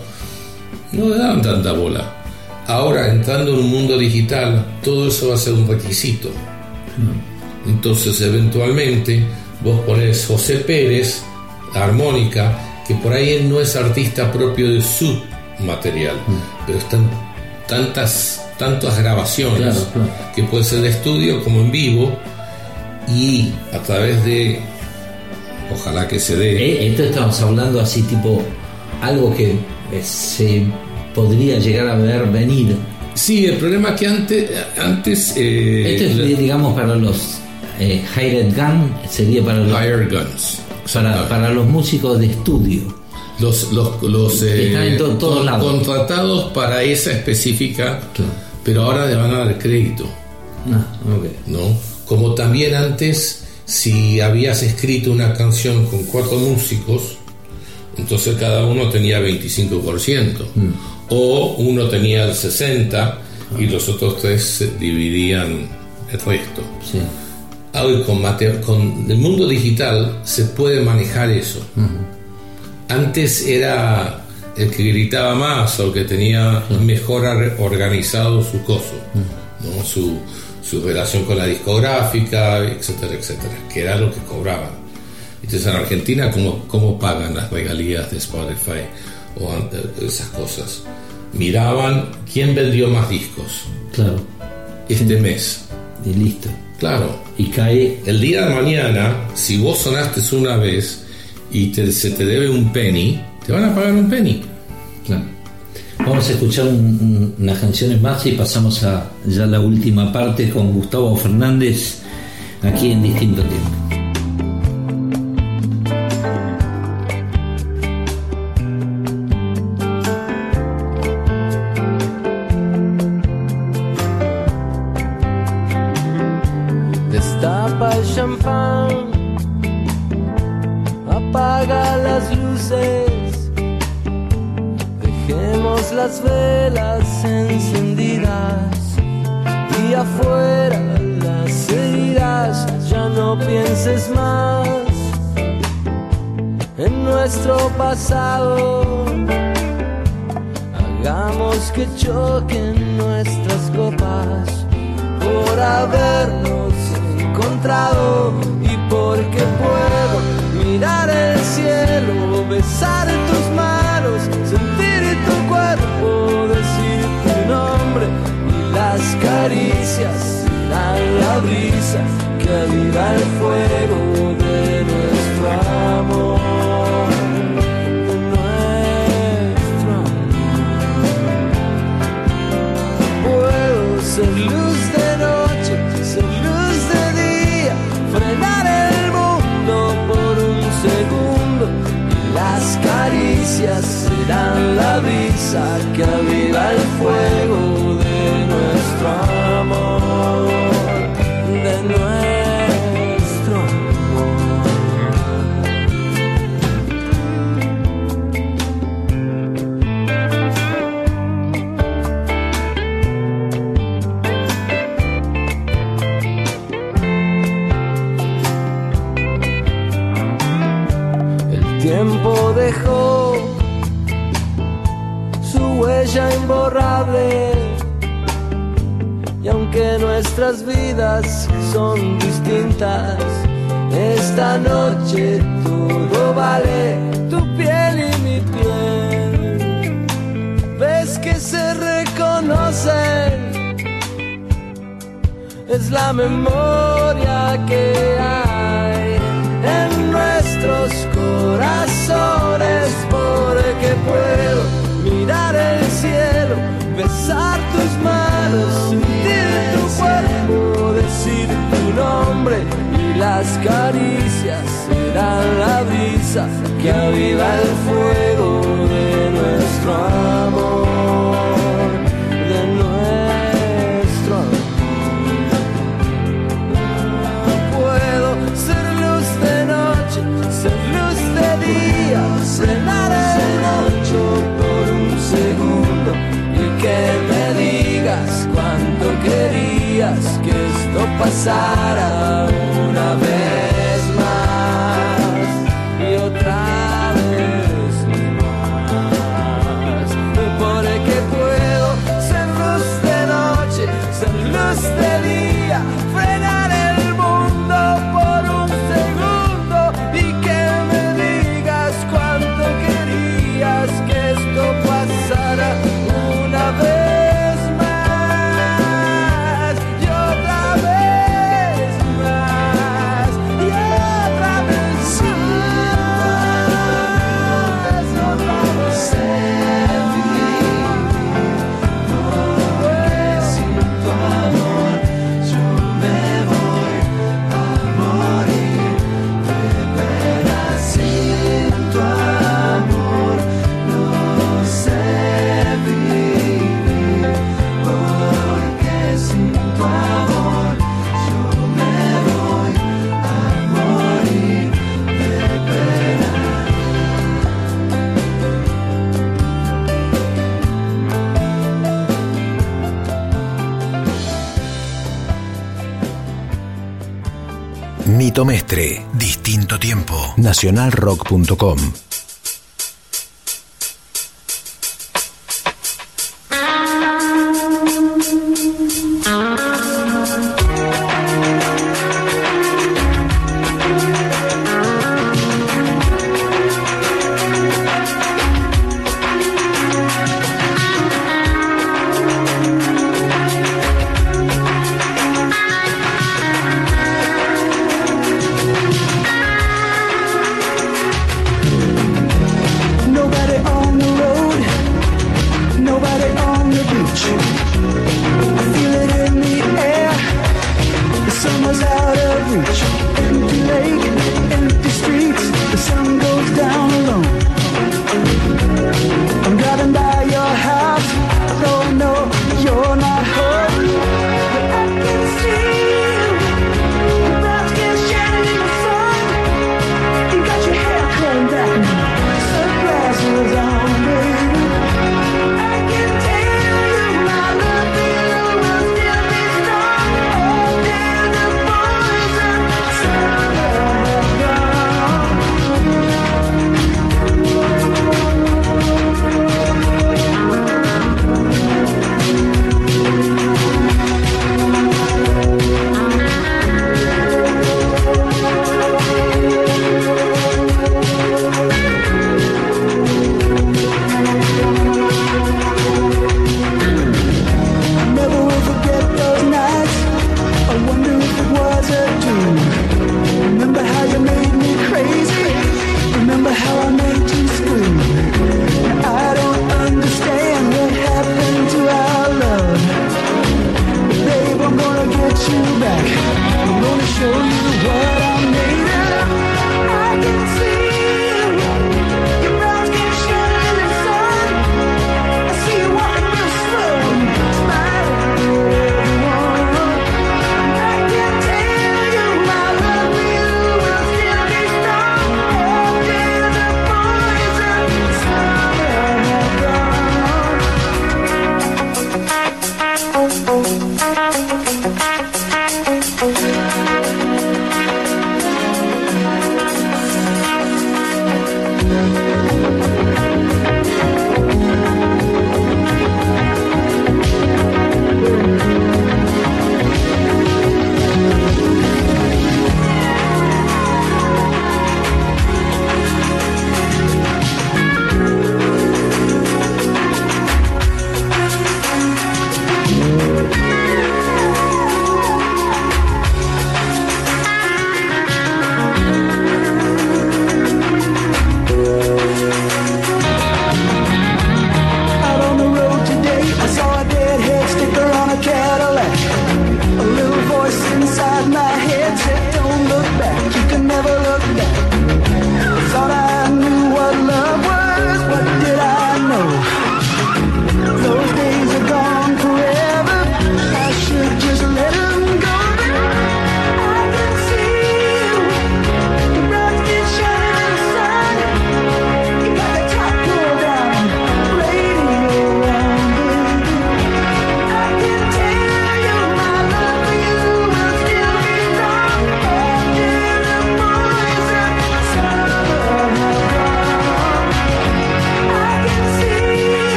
no le daban tanta bola. Ahora, entrando en un mundo digital, todo eso va a ser un requisito. Entonces, eventualmente, vos pones José Pérez, la armónica, que por ahí él no es artista propio de su material, pero están tantas tantas grabaciones, Claro, claro. que puede ser de estudio como en vivo, y a través de, ojalá que se dé, Eh, Esto estamos hablando así tipo algo que eh, se podría llegar a ver venir. Sí, el problema es que antes, antes eh, Esto es digamos para los eh, hired gun, sería para los, Higher Guns. para, para los músicos de estudio. Los, los, los Que están en eh, to- todos lados. contratados para esa específica, Claro. pero ahora le van a dar crédito, Ah, ok. ¿no? Como también antes, si habías escrito una canción con cuatro músicos, entonces cada uno tenía 25%, Mm. O uno tenía el 60% y los otros tres dividían el resto. Sí. Hoy con, el mundo digital se puede manejar eso. Antes era el que gritaba más o el que tenía mejor organizado su coso, ¿no? su, su relación con la discográfica, etcétera, etcétera, que era lo que cobraban. Entonces en Argentina, ¿cómo, cómo pagan las regalías de Spotify o an- esas cosas? Miraban quién vendió más discos Claro. este mes. Y listo. Claro, Y cae. el día de mañana, si vos sonaste una vez y te- se te debe un penny, te van a pagar un penny. Claro. Vamos a escuchar un- un- unas canciones más y pasamos a ya la última parte con Gustavo Fernández aquí en distinto tiempo. Choquen nuestras copas por habernos encontrado y porque puedo mirar el cielo, besar tus manos, sentir tu cuerpo, decir tu nombre y las caricias dan la brisa que aviva el fuego aviva nuestras vidas son distintas, esta noche todo vale tu piel y mi piel. Ves que se reconocen es la memoria que hay en nuestros corazones porque puedo mirar el cielo, besar tus manos, y las caricias serán la brisa que aviva el fuego de nuestro amor, que esto pasara una vez Mestre. Distinto tiempo. Nacionalrock.com.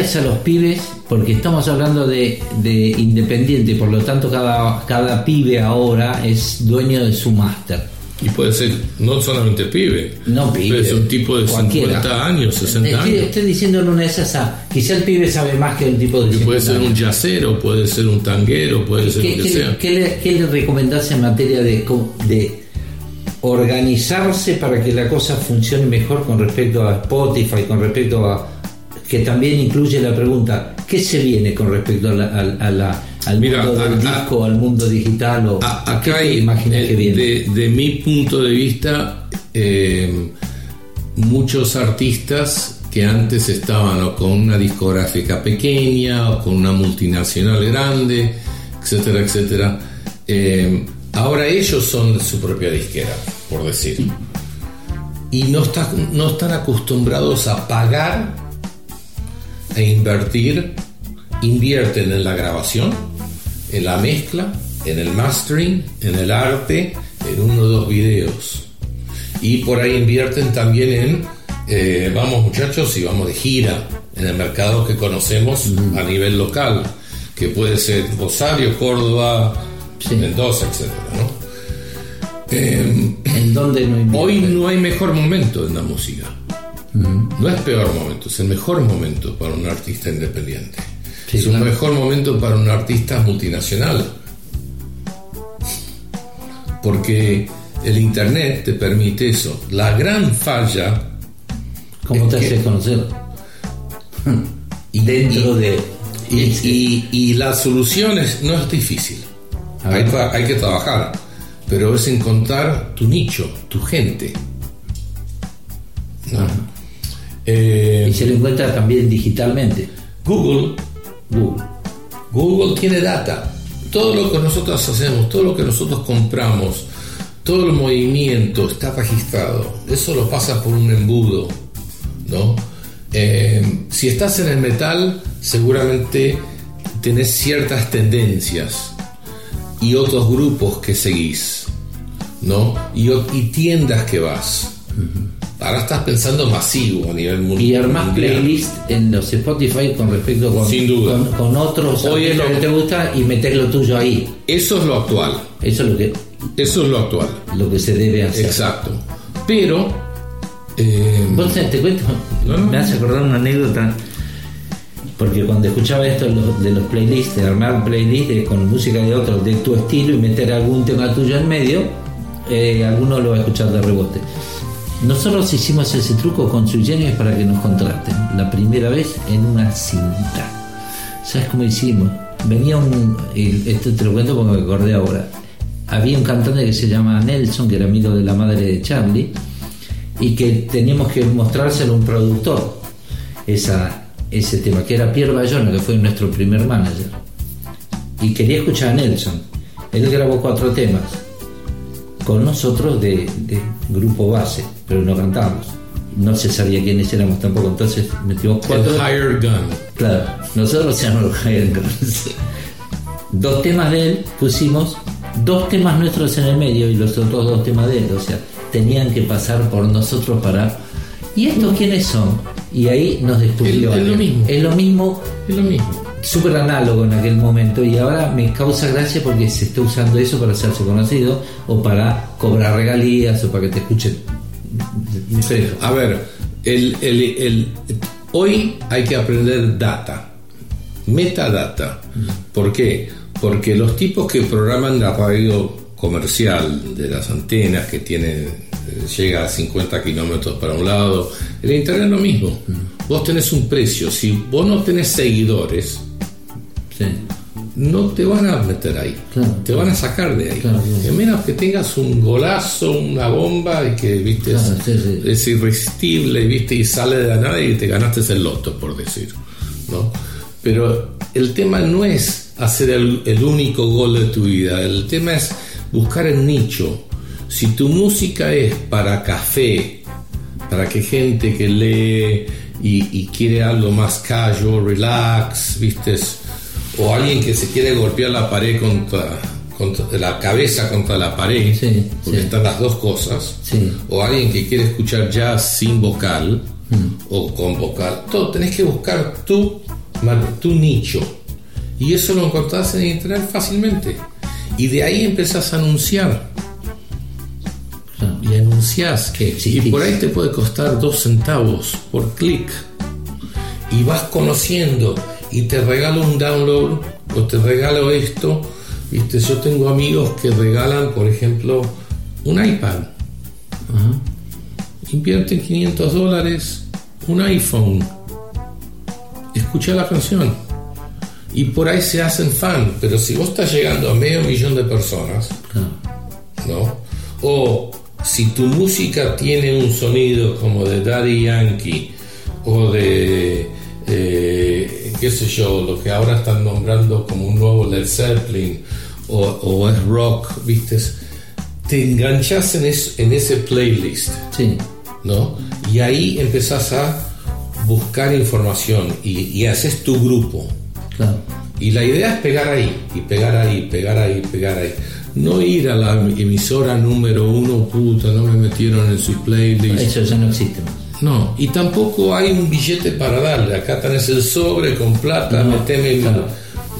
a los pibes, porque estamos hablando de, de independiente, por lo tanto cada, cada pibe ahora es dueño de su máster. Y puede ser no solamente pibe, no pibe, es un tipo de cualquiera. 50 años, 60 estoy, años. Estoy diciendo en una de esas, quizá el pibe sabe más que un tipo de. Porque 50 puede ser años. un yacero, puede ser un tanguero, puede ser lo que qué, sea. ¿qué le, ¿Qué le recomendás en materia de, de organizarse para que la cosa funcione mejor con respecto a Spotify, con respecto a, que también incluye la pregunta ¿qué se viene con respecto a la- a- a la- al Mira, mundo del a- disco, al mundo digital o A- qué acá te hay, eh, que viene? de, de mi punto de vista, eh, muchos artistas que antes estaban o con una discográfica pequeña o con una multinacional grande, etcétera, etcétera, eh, ahora ellos son su propia disquera, por decir. Y no, está- no están acostumbrados a pagar e invertir, invierten en la grabación, en la mezcla, en el mastering, en el arte, en uno o dos videos. Y por ahí invierten también en, eh, vamos muchachos y vamos de gira, en el mercado que conocemos a nivel local, que puede ser Rosario, Córdoba, Mendoza, etc. ¿En dónde no? Hoy no hay mejor momento en la música. No es peor momento, es el mejor momento para un artista independiente. Sí, es un claro. mejor momento para un artista multinacional. Porque el Internet te permite eso. La gran falla. ¿Cómo te haces conocer? y- Dentro y- de Y, y- y la solución es- no es difícil. Hay, que trabajar. Pero es encontrar tu nicho, tu gente. ¿no? Eh, y se lo encuentra también digitalmente. Google, Google. Google tiene data. Todo lo que nosotros hacemos, todo lo que nosotros compramos, todo el movimiento está registrado. Eso lo pasa por un embudo, ¿no? Eh, si estás en el metal, seguramente tenés ciertas tendencias y otros grupos que seguís, ¿no? Y, y tiendas que vas. Ahora estás pensando masivo a nivel mundial. Y armás playlist en los Spotify con respecto con, Sin duda. con, con otros Hoy es artistas lo- que te gusta y meter lo tuyo ahí. Eso es lo actual. Eso es lo que, Eso es lo actual. lo que se debe hacer. Exacto. Pero. eh, Vos te, te cuento, No, no. me hace acordar una anécdota. Porque cuando escuchaba esto de los, de los playlists, de armar playlists de- con música de otros de tu estilo y meter algún tema tuyo en medio, eh, alguno lo va a escuchar de rebote. Nosotros hicimos ese truco con Sui Generis para que nos contraten. La primera vez en una cinta. ¿Sabes cómo hicimos? Venía un. Esto te lo cuento porque me acordé ahora. Había un cantante que se llama Nelson, que era amigo de la madre de Charlie, y que teníamos que mostrárselo a un productor. Esa, ese tema, que era Pierre Bayona, que fue nuestro primer manager. Y quería escuchar a Nelson. Él grabó cuatro temas con nosotros de grupo base, pero no cantábamos. No se sabía quiénes éramos tampoco, entonces metimos cuatro. el Higher Gun. Claro, nosotros se llaman los Higher Guns. Dos temas de él pusimos, dos temas nuestros en el medio y los otros dos temas de él. O sea, tenían que pasar por nosotros para. ¿Y estos quiénes son? Y ahí nos descubrió. Es- es lo mismo. Es lo mismo, Es lo mismo. súper análogo en aquel momento. Y ahora me causa gracia porque se está usando eso para hacerse conocido o para cobrar regalías o para que te escuchen. A ver, el, el- el- hoy hay que aprender data, metadata. ¿Por qué? Porque los tipos que programan la radio comercial de las antenas que tiene llega a 50 kilómetros para un lado, el internet es lo mismo. Vos tenés un precio, si vos no tenés seguidores, sí. No te van a meter ahí, Claro. te van a sacar de ahí. Claro, claro. A menos que tengas un golazo, una bomba y que viste es, sí, sí. es irresistible, viste, y sale de la nada y te ganaste el loto, por decir. ¿no? Pero el tema no es hacer el, el único gol de tu vida, el tema es buscar el nicho. Si tu música es para café, para que gente que lee y, y quiere algo más casual, relax, viste, o alguien que se quiere golpear la pared contra, contra la cabeza contra la pared, Sí, porque sí. están las dos cosas, Sí. o alguien que quiere escuchar jazz sin vocal o con vocal, todo tenés que buscar tu, tu nicho y eso lo encontrás en internet fácilmente y de ahí empezás a anunciar Claro. y anunciás Que y por ahí te puede costar dos centavos por clic y vas conociendo y te regalo un download o te regalo esto viste yo tengo amigos que regalan por ejemplo un iPad Invierten 500 dólares, un iPhone. Escucha la canción. Y por ahí se hacen fan. Pero si vos estás llegando a medio millón de personas, ¿no? O si tu música tiene un sonido como de Daddy Yankee o de, eh, qué sé yo, lo que ahora están nombrando como un nuevo Led Zeppelin o, o es rock, ¿viste? Te enganchas en, es- en ese playlist, Sí. ¿no? Y ahí empezás a buscar información y, y haces tu grupo. Claro. Y la idea es pegar ahí, y pegar ahí, pegar ahí, pegar ahí. No ir a la emisora número uno, puta, no me metieron en su playlist. Eso ya no existe más. No, y tampoco hay un billete para darle. Acá tenés el sobre con plata, No, meteme claro.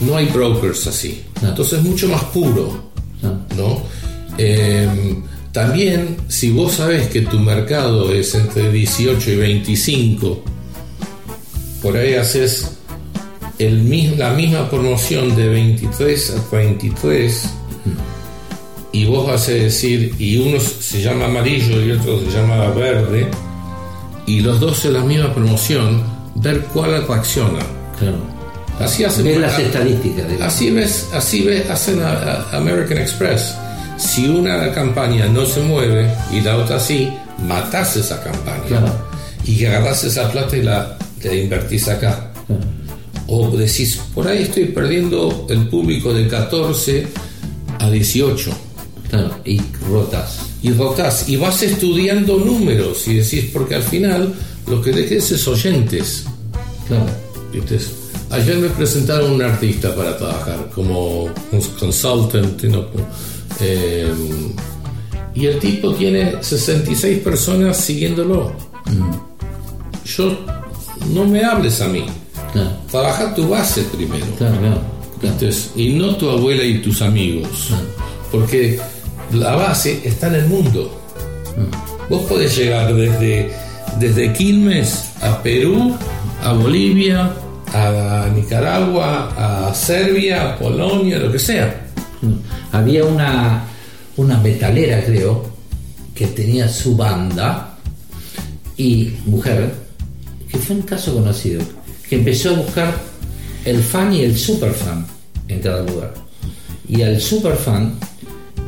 No hay brokers así. No. Entonces es mucho más puro. No. ¿no? Eh, también, si vos sabés que tu mercado es entre 18 y 25, por ahí haces el, la misma promoción de 23 a 33 y vos vas a decir, y uno se llama amarillo y otro se llama verde, y los dos en la misma promoción, ver cuál reacciona. Claro. Así hacen las estadísticas. digamos. Así ves, así ves, hacen a, a American Express. Si una campaña no se mueve y la otra sí, matás esa campaña. Claro. Y agarrás esa plata y la, la invertís acá. O decís, por ahí estoy perdiendo el público de 14 a 18. Claro. Y rotas. Y rotás, y vas estudiando números y decís, porque al final lo que dejes es oyentes. Claro. ¿Viste? Ayer me presentaron un artista para trabajar como un consultant, ¿no? Eh, y el tipo tiene 66 personas siguiéndolo. Yo, no me hables a mí. Claro. Trabaja tu base primero. Claro, claro. ¿Viste? Y no tu abuela y tus amigos. Porque la base está en el mundo. Vos podés llegar desde, desde Quilmes a Perú, a Bolivia, a Nicaragua, a Serbia, a Polonia, lo que sea. Había una, una metalera, creo, que tenía su banda y mujer, que fue un caso conocido, que empezó a buscar el fan y el super fan en cada lugar. Y al super fan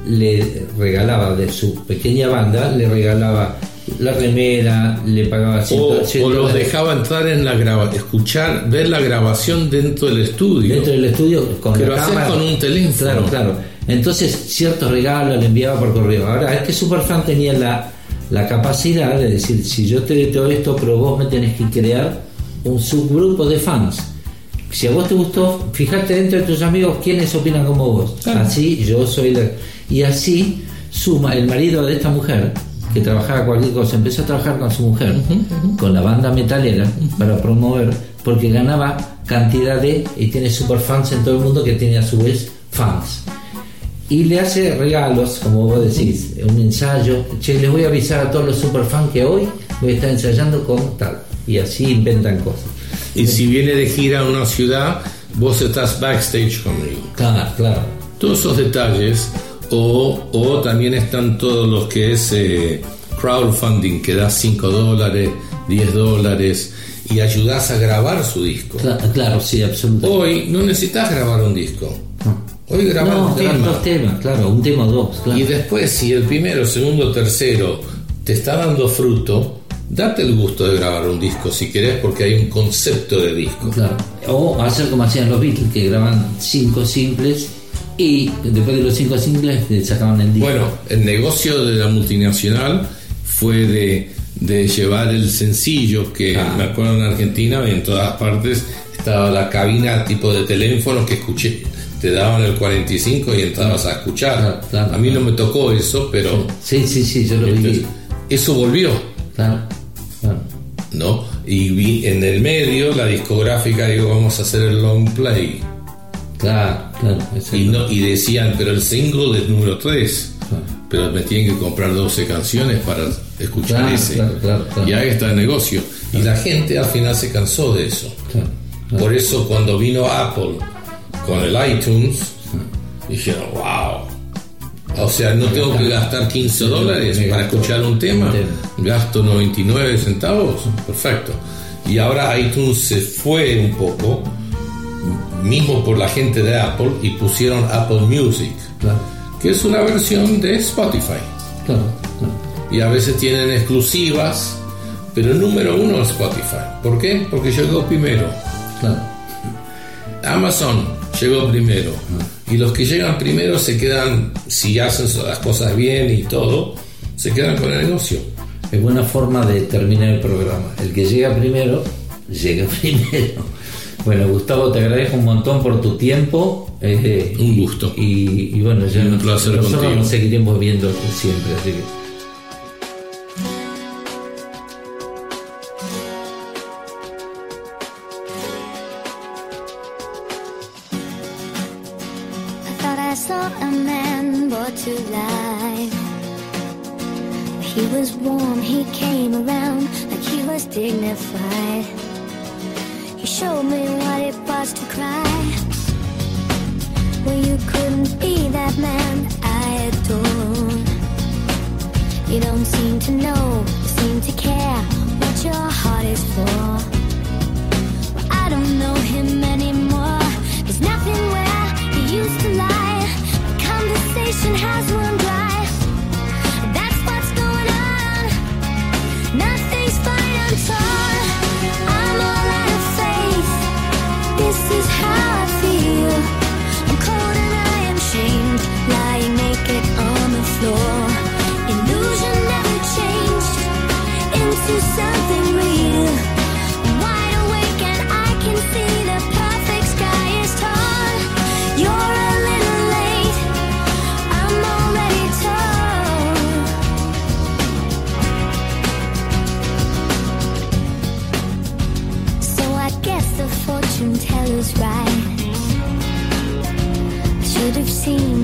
le regalaba de su pequeña banda, le regalaba la remera, le pagaba 100, O, 100 o los dejaba entrar en la grabación, escuchar, ver la grabación dentro del estudio. dentro del estudio con Que la cámara. con un teléfono. Claro, claro. Entonces, ciertos regalos le enviaba por correo. Ahora, este superfan tenía la, la capacidad de decir: si yo te doy todo esto, pero vos me tenés que crear un subgrupo de fans. Si a vos te gustó, fíjate dentro de tus amigos quiénes opinan como vos. Así, yo soy la. Y así suma el marido de esta mujer, que trabajaba cualquier cosa, empezó a trabajar con su mujer, con la banda metalera, para promover, porque ganaba cantidad de. y tiene superfans en todo el mundo que tiene a su vez fans y le hace regalos, como vos decís, un ensayo. Che, les voy a avisar a todos los superfans que hoy voy a estar ensayando con tal. Y así inventan cosas. Y si viene de gira a una ciudad, vos estás backstage conmigo. Claro, claro. Todos esos detalles, o, o también están todos los que es eh, crowdfunding, que da 5 dólares, 10 dólares, y ayudás a grabar su disco. Cla- Claro, sí, absolutamente. Hoy no necesitas grabar un disco. Hoy grabas no, un tema. dos temas, claro, un tema o dos, claro. Y después, si el primero, segundo, tercero te está dando fruto, date el gusto de grabar un disco si querés, porque hay un concepto de disco. Claro. O hacer como hacían los Beatles, que graban cinco simples y después de los cinco simples le sacaban el disco. Bueno, el negocio de la multinacional fue de, de llevar el sencillo, que Ah. me acuerdo en Argentina, en todas partes estaba la cabina tipo de teléfono que escuché, te daban el 45 y entrabas a escuchar. Claro, claro, a mí no me tocó eso, pero sí, sí, sí, yo lo vi. eso volvió. Claro, claro. ¿no? Y vi en el medio la discográfica digo, vamos a hacer el long play. Claro, claro. Y, no, y decían, pero el single es número 3. Claro. Pero me tienen que comprar 12 canciones para escuchar claro, ese. Claro, y ahí está el negocio. Y la gente al final se cansó de eso. Por eso cuando vino Apple con el iTunes, dijeron, wow. O sea, no tengo que gastar 15 dólares para escuchar un tema. Gasto 99 centavos. Perfecto. Y ahora iTunes se fue un poco mismo por la gente de Apple y pusieron Apple Music, claro. que es una versión de Spotify. Claro, claro. Y a veces tienen exclusivas, pero el número uno es Spotify. ¿Por qué? Porque llegó primero. Amazon llegó primero. Y los que llegan primero se quedan, si hacen las cosas bien y todo, se quedan con el negocio. Es buena forma de terminar el programa. El que llega primero, llega primero. Bueno, Gustavo, te agradezco un montón por tu tiempo. Eh, un gusto. Y, bueno, ya nosotros nos seguiremos viendo siempre.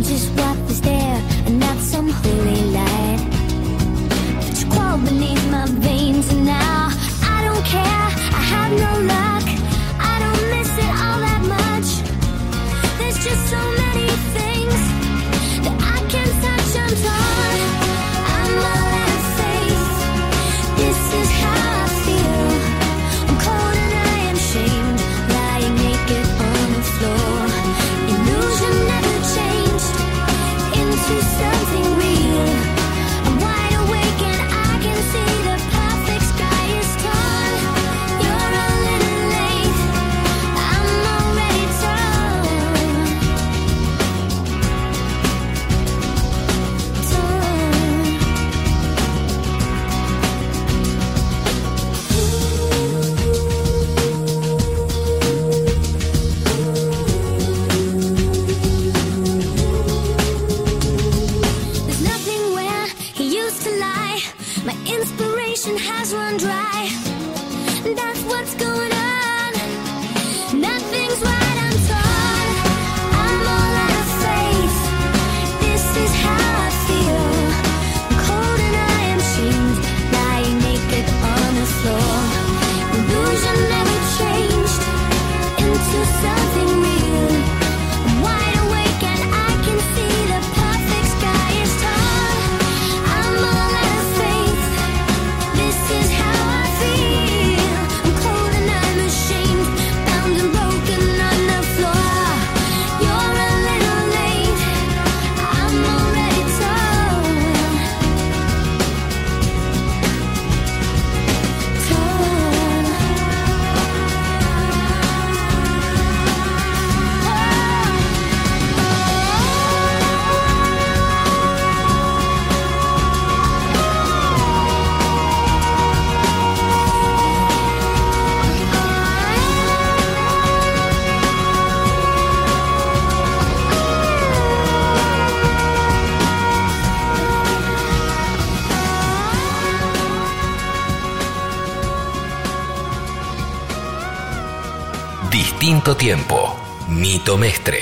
just cuarto tiempo, mitomestre.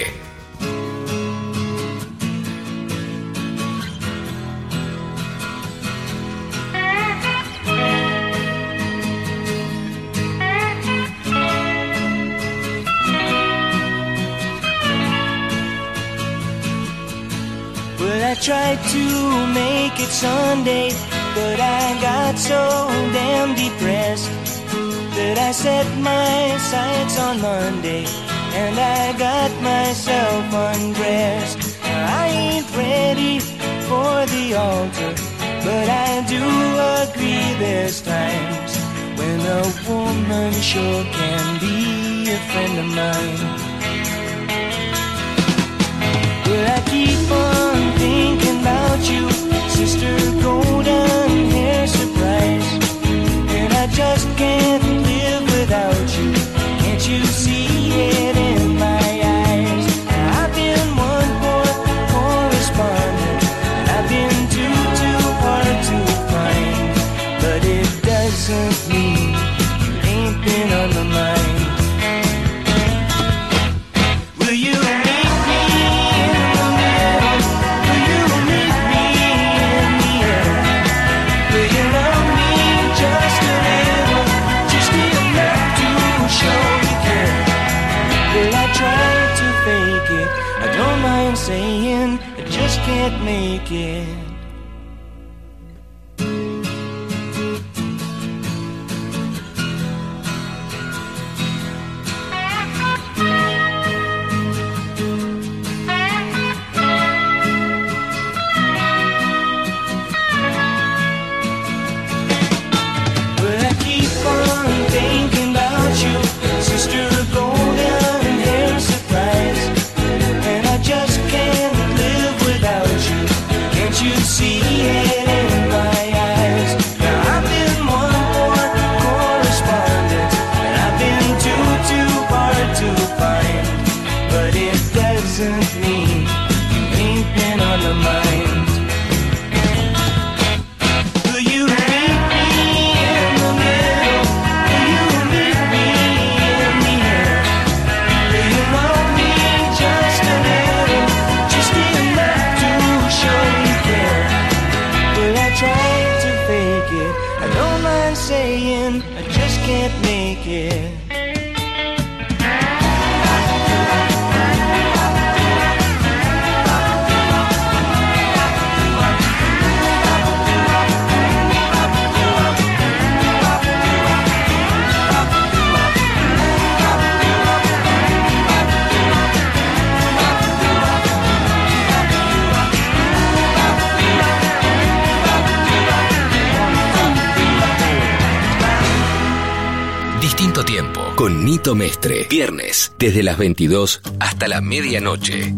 Mestre. Viernes, desde las 22 hasta la medianoche.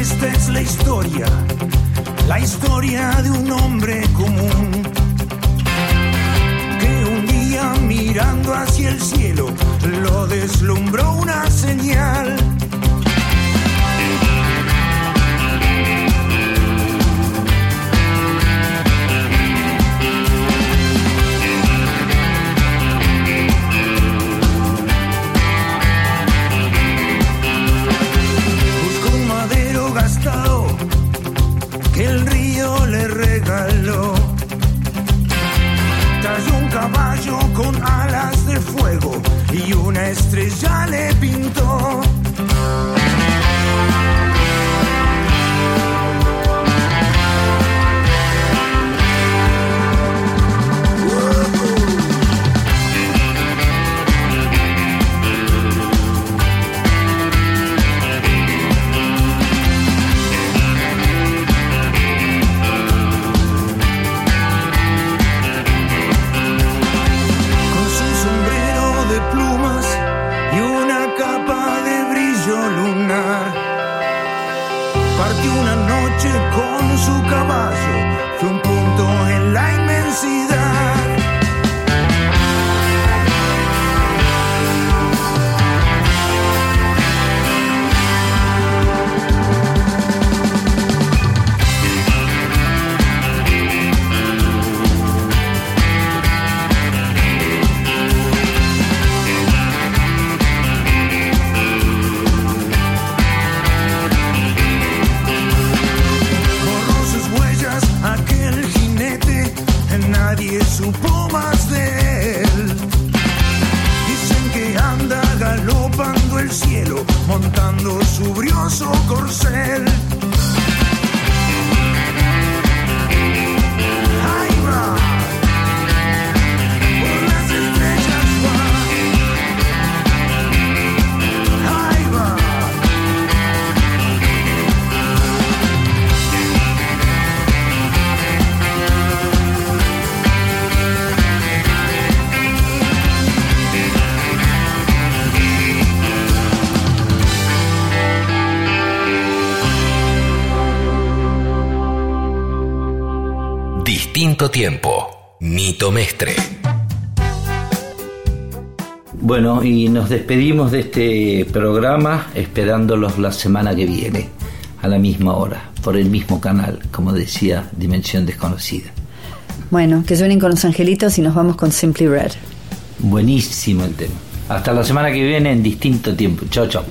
Esta es la historia, la historia de un hombre flores ya le pintó. nos despedimos de este programa esperándolos la semana que viene, a la misma hora, por el mismo canal, como decía Dimensión Desconocida. Bueno, que suenen con los angelitos y nos vamos con Simply Red. Buenísimo el tema. Hasta la semana que viene en distinto tiempo. Chao, chao.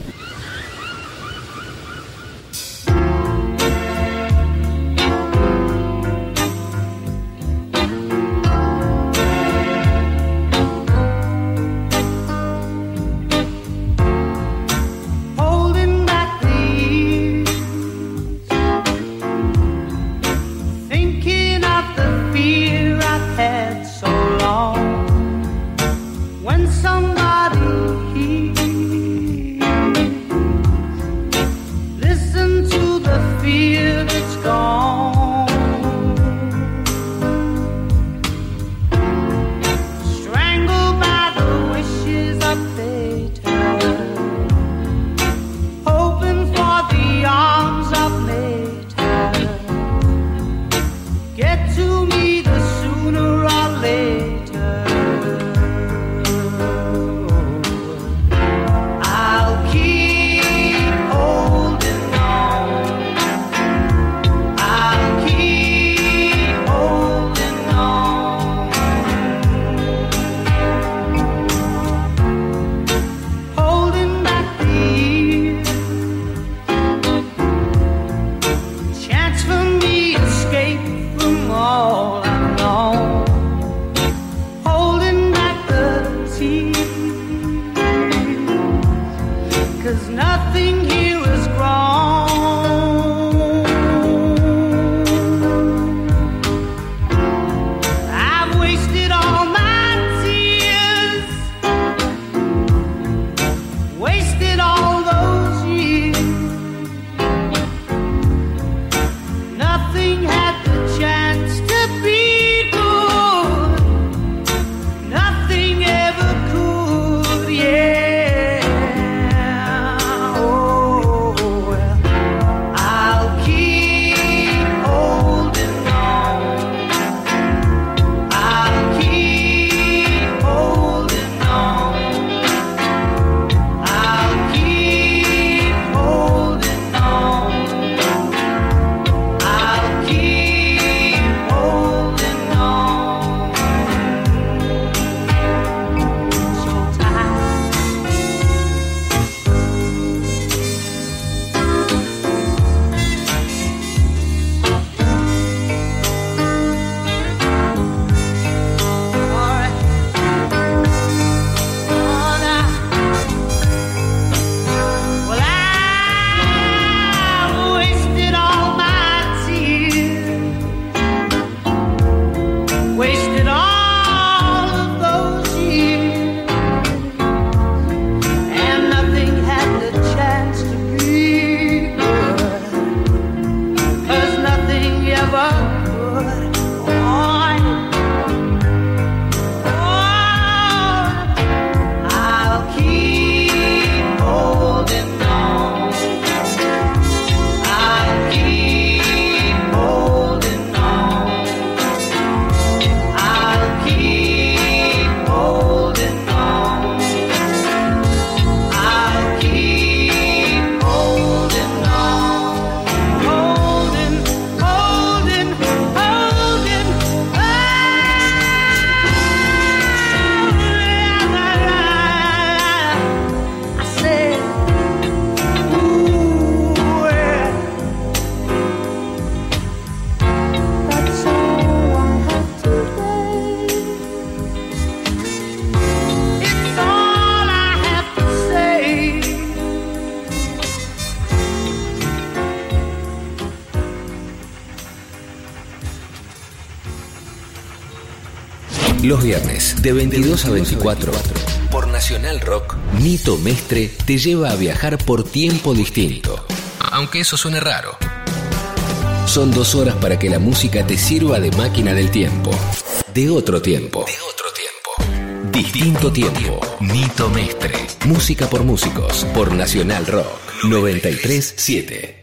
De 22 a 24, por Nacional Rock, Nito Mestre te lleva a viajar por tiempo distinto. Aunque eso suene raro. Son dos horas para que la música te sirva de máquina del tiempo. De otro tiempo. De otro tiempo. Distinto tiempo. Nito Mestre. Música por músicos. Por Nacional Rock. 937.